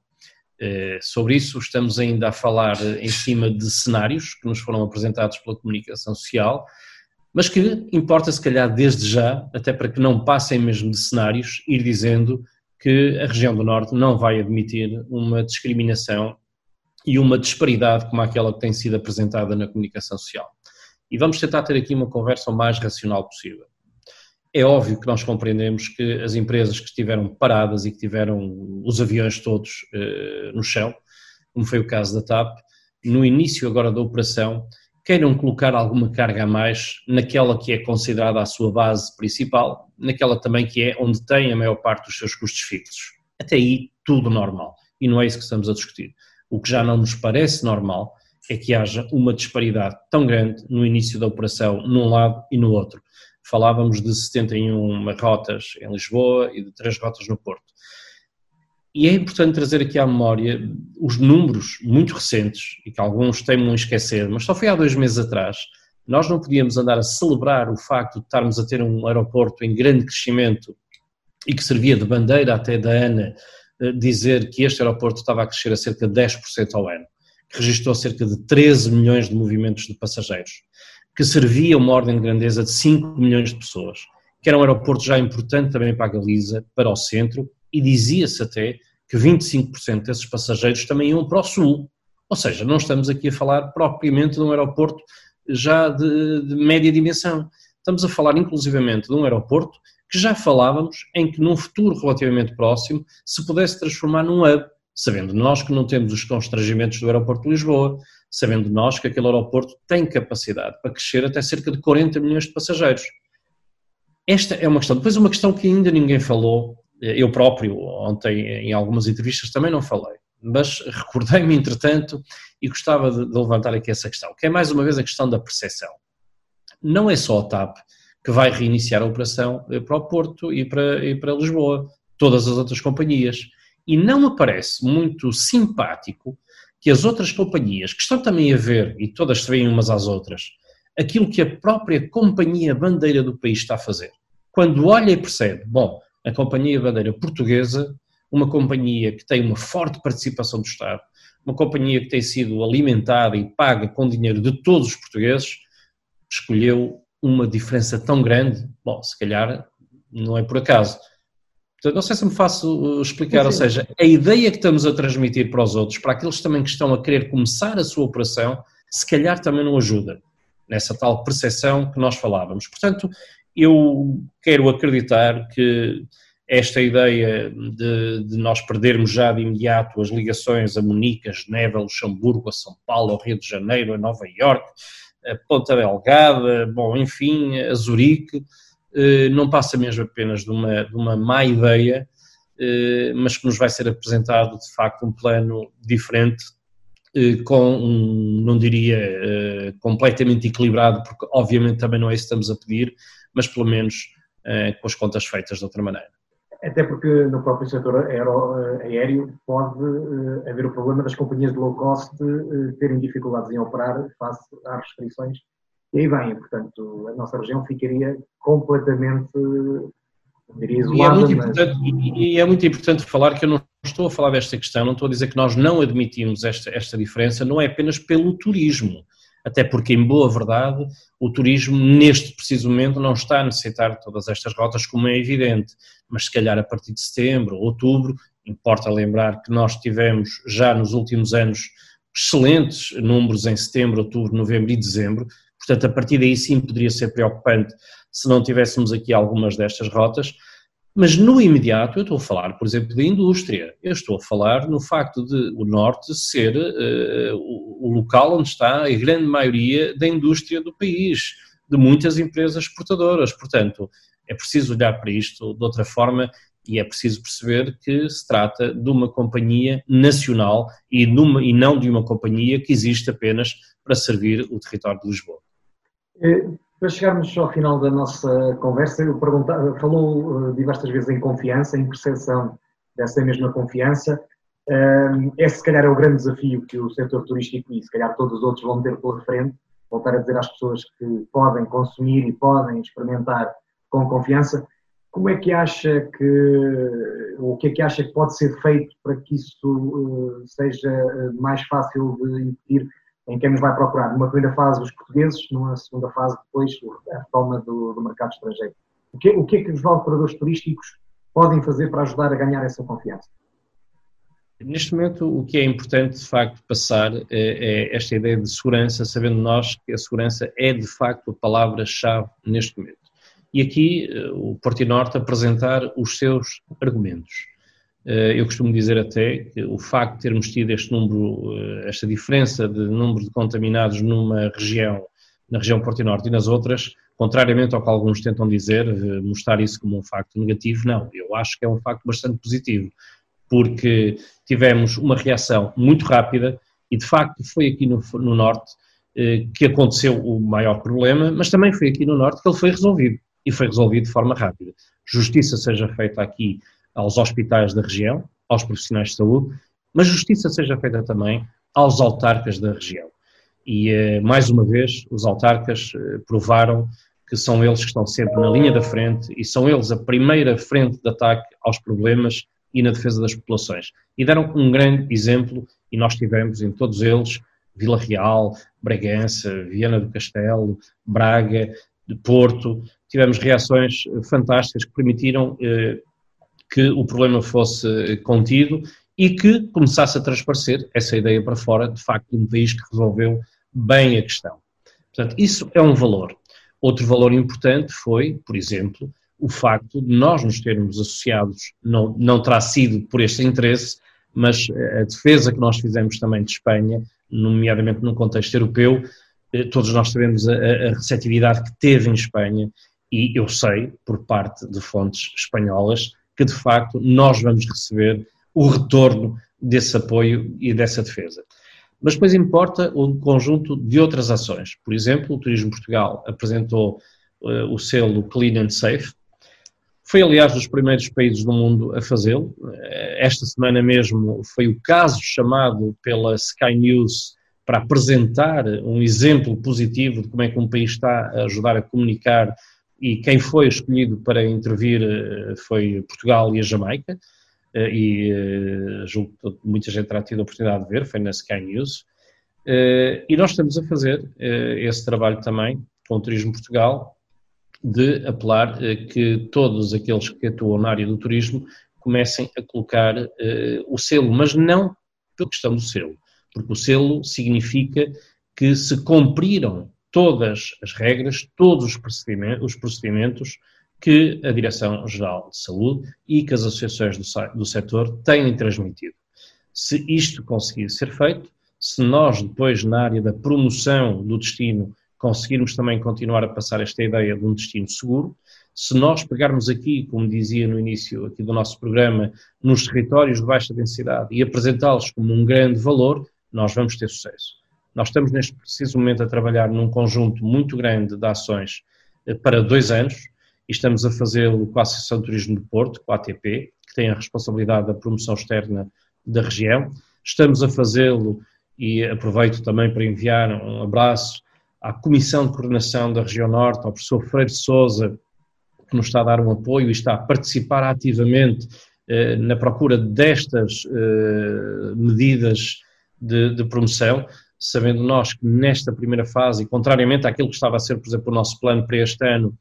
eh, sobre isso estamos ainda a falar em cima de cenários que nos foram apresentados pela comunicação social, mas que importa se calhar desde já, até para que não passem mesmo de cenários, ir dizendo que a região do Norte não vai admitir uma discriminação e uma disparidade como aquela que tem sido apresentada na comunicação social. E vamos tentar ter aqui uma conversa o mais racional possível. É óbvio que nós compreendemos que as empresas que estiveram paradas e que tiveram os aviões todos eh, no chão, como foi o caso da TAP, no início agora da operação, queiram colocar alguma carga a mais naquela que é considerada a sua base principal, naquela também que é onde tem a maior parte dos seus custos fixos. Até aí, tudo normal. E não é isso que estamos a discutir. O que já não nos parece normal é que haja uma disparidade tão grande no início da operação, num lado e no outro. Falávamos de 71 rotas em Lisboa e de 3 rotas no Porto. E é importante trazer aqui à memória os números muito recentes, e que alguns temem esquecer, mas só foi há dois meses atrás, nós não podíamos andar a celebrar o facto de estarmos a ter um aeroporto em grande crescimento e que servia de bandeira até da ANA eh, dizer que este aeroporto estava a crescer a cerca de 10% ao ano, que registrou cerca de 13 milhões de movimentos de passageiros, que servia uma ordem de grandeza de 5 milhões de pessoas, que era um aeroporto já importante também para a Galiza, para o centro, e dizia-se até que 25% desses passageiros também iam para o sul. Ou seja, não estamos aqui a falar propriamente de um aeroporto já de, de média dimensão. Estamos a falar inclusivamente de um aeroporto que já falávamos em que num futuro relativamente próximo se pudesse transformar num hub, sabendo nós que não temos os constrangimentos do aeroporto de Lisboa, sabendo nós que aquele aeroporto tem capacidade para crescer até cerca de 40 milhões de passageiros. Esta é uma questão. Depois uma questão que ainda ninguém falou eu próprio, ontem, em algumas entrevistas, também não falei, mas recordei-me, entretanto, e gostava de, de, levantar aqui essa questão, que é mais uma vez a questão da percepção. Não é só a TAP que vai reiniciar a operação para o Porto e para, e para Lisboa, todas as outras companhias. E não me parece muito simpático que as outras companhias, que estão também a ver, e todas se veem umas às outras, aquilo que a própria companhia bandeira do país está a fazer. Quando olha e percebe, bom, a Companhia Bandeira Portuguesa, uma companhia que tem uma forte participação do Estado, uma companhia que tem sido alimentada e paga com dinheiro de todos os portugueses, escolheu uma diferença tão grande, bom, se calhar não é por acaso. Portanto, não sei se me faço uh, explicar, sim, ou seja, a ideia que estamos a transmitir para os outros, para aqueles também que estão a querer começar a sua operação, se calhar também não ajuda nessa tal percepção que nós falávamos. Portanto, eu quero acreditar que esta ideia de, de, nós perdermos já de imediato as ligações a Munique, a Genebra, a Luxemburgo, a São Paulo, ao Rio de Janeiro, a Nova Iorque, a Ponta Delgada, bom, enfim, a Zurique, eh, não passa mesmo apenas de uma, de uma má ideia, eh, mas que nos vai ser apresentado de facto um plano diferente, com um, não diria completamente equilibrado, porque obviamente também não é isso que estamos a pedir, mas pelo menos com as contas feitas de outra maneira. Até porque no próprio setor aéreo pode haver o problema das companhias de low cost terem dificuldades em operar face às restrições e aí vem, portanto, a nossa região ficaria completamente diria, isolada. E é, mas... e é, muito importante falar que eu não estou a falar desta questão, não estou a dizer que nós não admitimos esta, esta diferença, não é apenas pelo turismo. Até porque, em boa verdade, o turismo, neste preciso momento, não está a necessitar todas estas rotas, como é evidente. Mas, se calhar, a partir de setembro, outubro, importa lembrar que nós tivemos já nos últimos anos excelentes números em setembro, outubro, novembro e dezembro, Portanto, a partir daí sim poderia ser preocupante se não tivéssemos aqui algumas destas rotas, mas no imediato eu estou a falar, por exemplo, da indústria. Eu estou a falar no facto de o Norte ser uh, o, local onde está a grande maioria da indústria do país, de muitas empresas exportadoras. Portanto, é preciso olhar para isto de outra forma e é preciso perceber que se trata de uma companhia nacional e, numa, e não de uma companhia que existe apenas para servir o território de Lisboa. Eh, para chegarmos ao final da nossa conversa, eu falou eh, diversas vezes em confiança, em percepção dessa mesma confiança. Eh, esse, se calhar, é o grande desafio que o setor turístico e, se calhar, todos os outros vão ter pela frente. Voltar a dizer às pessoas que podem consumir e podem experimentar com confiança. Como é que acha que, ou o que é que acha que pode ser feito para que isso seja mais fácil de impedir em quem nos vai procurar. Numa primeira fase, os portugueses, numa segunda fase, depois, a retoma do, do mercado estrangeiro. O que, o que é que os operadores turísticos podem fazer para ajudar a ganhar essa confiança? Neste momento, o que é importante, de facto, passar é, é, esta ideia de segurança, sabendo nós que a segurança é, de facto, a palavra-chave neste momento. E aqui eh, o Portinorte apresentar os seus argumentos. Eh, eu costumo dizer até que o facto de termos tido este número, eh, esta diferença de número de contaminados numa região, na região Porto Norte e nas outras, contrariamente ao que alguns tentam dizer, eh, mostrar isso como um facto negativo, não. Eu acho que é um facto bastante positivo, porque tivemos uma reação muito rápida e, de facto, foi aqui no, no Norte que aconteceu o maior problema, mas também foi aqui no Norte que ele foi resolvido e foi resolvido de forma rápida. Justiça seja feita aqui aos hospitais da região, aos profissionais de saúde, mas justiça seja feita também aos autarcas da região. E, eh, mais uma vez, os autarcas eh, provaram que são eles que estão sempre na linha da frente e são eles a primeira frente de ataque aos problemas e na defesa das populações. E deram um grande exemplo, e nós tivemos em todos eles, Vila Real, Bragança, Viana do Castelo, Braga, Porto, tivemos reações fantásticas que permitiram eh, que o problema fosse contido e que começasse a transparecer essa ideia para fora, de facto, de um país que resolveu bem a questão. Portanto, isso é um valor. Outro valor importante foi, por exemplo, o facto de nós nos termos associados, não, não terá sido por este interesse, mas a defesa que nós fizemos também de Espanha, nomeadamente no contexto europeu, eh, todos nós sabemos a, a receptividade que teve em Espanha e eu sei, por parte de fontes espanholas, que de facto nós vamos receber o retorno desse apoio e dessa defesa. Mas depois importa um conjunto de outras ações. Por exemplo, o Turismo Portugal apresentou uh, o selo Clean and Safe. Foi, aliás, dos primeiros países do mundo a fazê-lo. Uh, esta semana mesmo foi o caso chamado pela Sky News para apresentar um exemplo positivo de como é que um país está a ajudar a comunicar e quem foi escolhido para intervir eh, foi Portugal e a Jamaica, eh, e eh, julgo que muita gente terá tido a oportunidade de ver, foi na Sky News. E nós estamos a fazer esse trabalho também com o Turismo Portugal, de apelar que todos aqueles que atuam na área do turismo comecem a colocar o selo, mas não pela questão do selo, porque o selo significa que se cumpriram todas as regras, todos os procedimentos, os procedimentos que a Direção-Geral de Saúde e que as associações do, do setor têm transmitido. Se isto conseguir ser feito, se nós depois na área da promoção do destino conseguirmos também continuar a passar esta ideia de um destino seguro, se nós pegarmos aqui, como dizia no início aqui do nosso programa, nos territórios de baixa densidade e apresentá-los como um grande valor, nós vamos ter sucesso. Nós estamos neste preciso momento a trabalhar num conjunto muito grande de ações eh, para dois anos e estamos a fazê-lo com a Associação de Turismo do Porto, com a ATP, que tem a responsabilidade da promoção externa da região. Estamos a fazê-lo e aproveito também para enviar um abraço à Comissão de Coordenação da Região Norte, ao professor Freire Souza, que nos está a dar um apoio e está a participar ativamente eh, na procura destas eh, medidas de, de, promoção, sabendo nós que nesta primeira fase, e contrariamente àquilo que estava a ser, por exemplo, o nosso plano para este ano,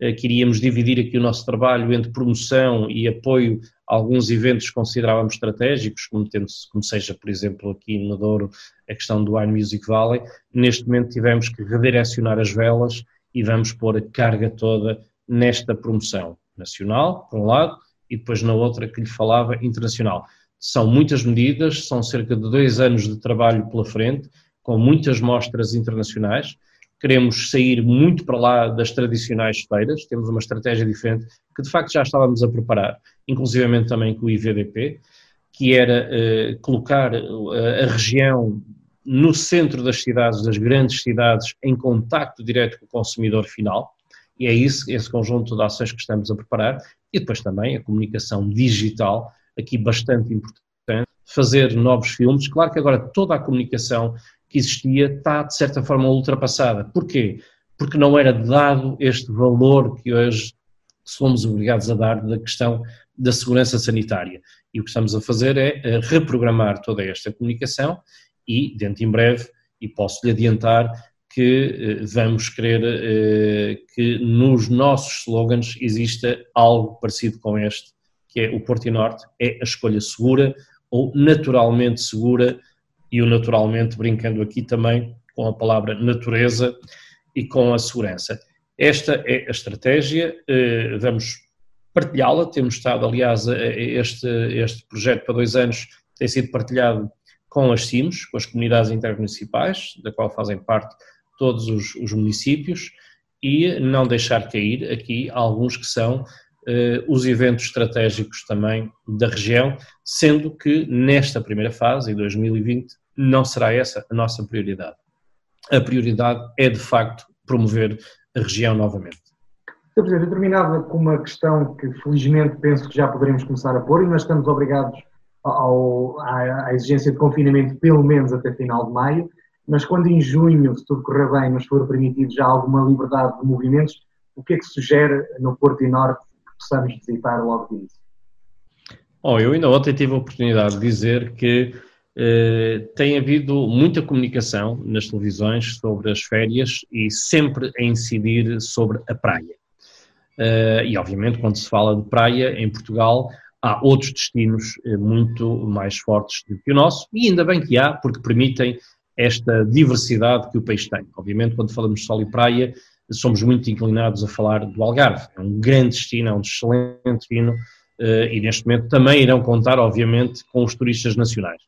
eh, queríamos dividir aqui o nosso trabalho entre promoção e apoio a alguns eventos que considerávamos estratégicos, como, como seja, por exemplo, aqui no Douro, a questão do Wine Music Valley. Neste momento tivemos que redirecionar as velas e vamos pôr a carga toda nesta promoção nacional, por um lado, e depois na outra que lhe falava, internacional. São muitas medidas, são cerca de dois anos de trabalho pela frente, com muitas mostras internacionais. Queremos sair muito para lá das tradicionais feiras, temos uma estratégia diferente que de facto já estávamos a preparar, inclusivamente também com o IVDP, que era eh, colocar a, eh, a região no centro das cidades, das grandes cidades, em contacto direto com o consumidor final, e é isso, esse conjunto de ações que estamos a preparar. E depois também a comunicação digital, aqui bastante importante, fazer novos filmes. Claro que agora toda a comunicação que existia está, de certa forma, ultrapassada. Porquê? Porque não era dado este valor que hoje somos obrigados a dar da questão da segurança sanitária. E o que estamos a fazer é a reprogramar toda esta comunicação e, dentro em breve, e posso lhe adiantar, que eh, vamos querer eh, que nos nossos slogans exista algo parecido com este, que é o Porto e Norte é a escolha segura ou naturalmente segura, e o naturalmente brincando aqui também com a palavra natureza e com a segurança. Esta é a estratégia, eh, vamos partilhá-la, temos estado, aliás, este, este projeto para dois anos tem sido partilhado com as CIMs, com as comunidades intermunicipais, da qual fazem parte todos os, os municípios e não deixar cair aqui alguns que são eh, os eventos estratégicos também da região, sendo que nesta primeira fase, em 2020, não será essa a nossa prioridade. A prioridade é, de facto, promover a região novamente. Sr. Presidente, eu terminava com uma questão que felizmente penso que já poderemos começar a pôr e nós estamos obrigados ao, à, à exigência de confinamento pelo menos até final de maio mas quando em junho, se tudo correr bem, mas for permitido já alguma liberdade de movimentos, o que é que sugere no Porto e Norte possamos visitar logo de início? Oh, eu ainda ontem tive a oportunidade de dizer que eh, tem havido muita comunicação nas televisões sobre as férias e sempre a incidir sobre a praia. Eh, e obviamente quando se fala de praia em Portugal há outros destinos eh, muito mais fortes do que o nosso e ainda bem que há porque permitem esta diversidade que o país tem. Obviamente, quando falamos de sol e praia, somos muito inclinados a falar do Algarve. É um grande destino, é um excelente destino eh, e neste momento também irão contar, obviamente, com os turistas nacionais.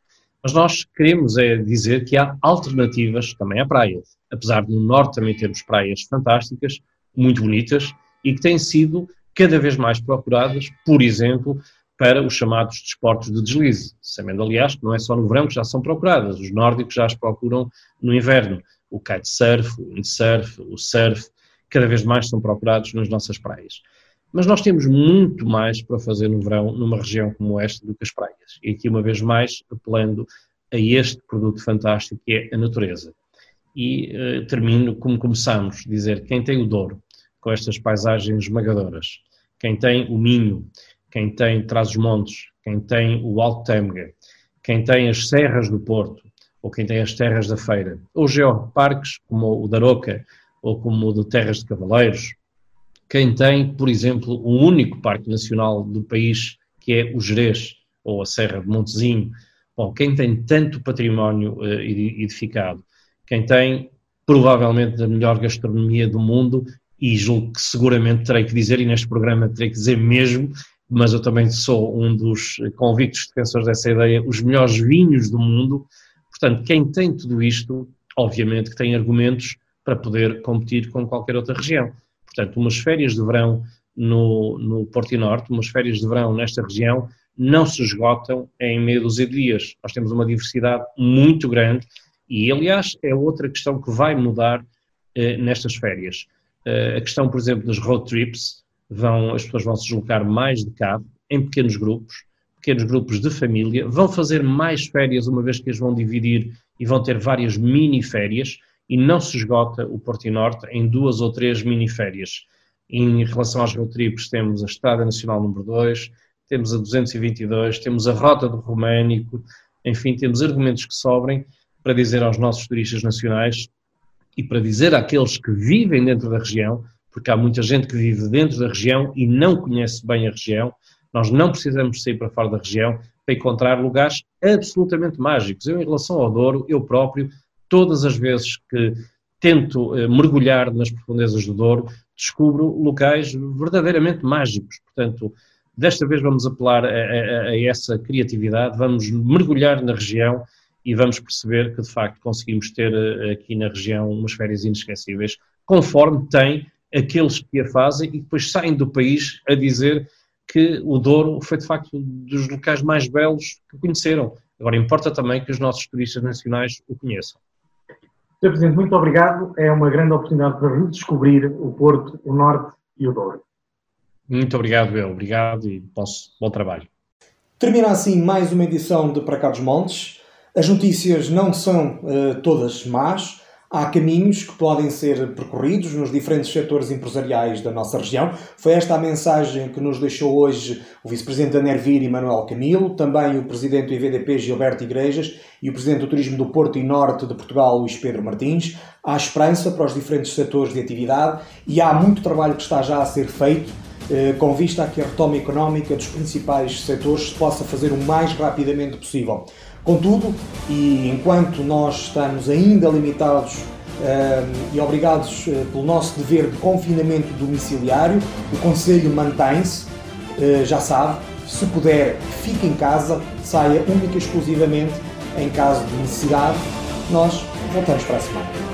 Mas nós queremos é dizer que há alternativas também à praia. Apesar de no norte também termos praias fantásticas, muito bonitas e que têm sido cada vez mais procuradas, por exemplo, para os chamados desportos de deslize, sabendo, aliás, que não é só no verão que já são procuradas, os nórdicos já as procuram no inverno, o kitesurf, o windsurf, o surf, cada vez mais são procurados nas nossas praias. Mas nós temos muito mais para fazer no verão numa região como esta do que as praias. E aqui, uma vez mais, apelando a este produto fantástico que é a natureza. E uh, termino como começamos, dizer quem tem o Douro, com estas paisagens esmagadoras, quem tem o Minho, quem tem Trás-os-Montes, quem tem o Alto Tâmega, quem tem as Serras do Porto, ou quem tem as Terras da Feira, ou geoparques como o da Roca, ou como o de Terras de Cavaleiros, quem tem, por exemplo, o único parque nacional do país, que é o Jerez, ou a Serra de Montezinho, bom, quem tem tanto património uh, edificado, quem tem provavelmente a melhor gastronomia do mundo, e julgo que seguramente terei que dizer, e neste programa terei que dizer mesmo, mas eu também sou um dos convictos defensores dessa ideia, os melhores vinhos do mundo. Portanto, quem tem tudo isto, obviamente que tem argumentos para poder competir com qualquer outra região. Portanto, umas férias de verão no, no Porto e Norte, umas férias de verão nesta região, não se esgotam em meia dúzia de dias. Nós temos uma diversidade muito grande e, aliás, é outra questão que vai mudar eh, nestas férias. Eh, a questão, por exemplo, das road trips, vão, as pessoas vão se deslocar mais de carro, em pequenos grupos, pequenos grupos de família, vão fazer mais férias, uma vez que as vão dividir e vão ter várias mini férias e não se esgota o Porto Norte em duas ou três mini-férias. Em relação aos trips, temos a Estrada Nacional número 2, temos a 222, temos a Rota do Românico, enfim, temos argumentos que sobrem para dizer aos nossos turistas nacionais e para dizer àqueles que vivem dentro da região, porque há muita gente que vive dentro da região e não conhece bem a região, nós não precisamos sair para fora da região para encontrar lugares absolutamente mágicos. Eu, em relação ao Douro, eu próprio todas as vezes que tento eh, mergulhar nas profundezas do Douro, descubro locais verdadeiramente mágicos. Portanto, desta vez vamos apelar a, a, a, essa criatividade, vamos mergulhar na região e vamos perceber que, de facto, conseguimos ter eh, aqui na região umas férias inesquecíveis, conforme tem aqueles que a fazem e depois saem do país a dizer que o Douro foi, de facto, dos locais mais belos que conheceram. Agora, importa também que os nossos turistas nacionais o conheçam. Sr. Presidente, muito obrigado. É uma grande oportunidade para redescobrir o Porto, o Norte e o Douro. Muito obrigado, eu. Obrigado e bom trabalho. Termina assim mais uma edição de Para Cá dos Montes. As notícias não são uh, todas más. Há caminhos que podem ser percorridos nos diferentes setores empresariais da nossa região. Foi esta a mensagem que nos deixou hoje o vice-presidente da Nervir, Manuel Camilo, também o presidente do IVDP, Gilberto Igrejas, e o presidente do Turismo do Porto e Norte de Portugal, Luís Pedro Martins. Há esperança para os diferentes setores de atividade e há muito trabalho que está já a ser feito eh, com vista a que a retoma económica dos principais setores se possa fazer o mais rapidamente possível. Contudo, e enquanto nós estamos ainda limitados uh, e obrigados uh, pelo nosso dever de confinamento domiciliário, o Conselho mantém-se, uh, já sabe, se puder, fique em casa, saia única e exclusivamente em caso de necessidade. Nós voltamos para a semana.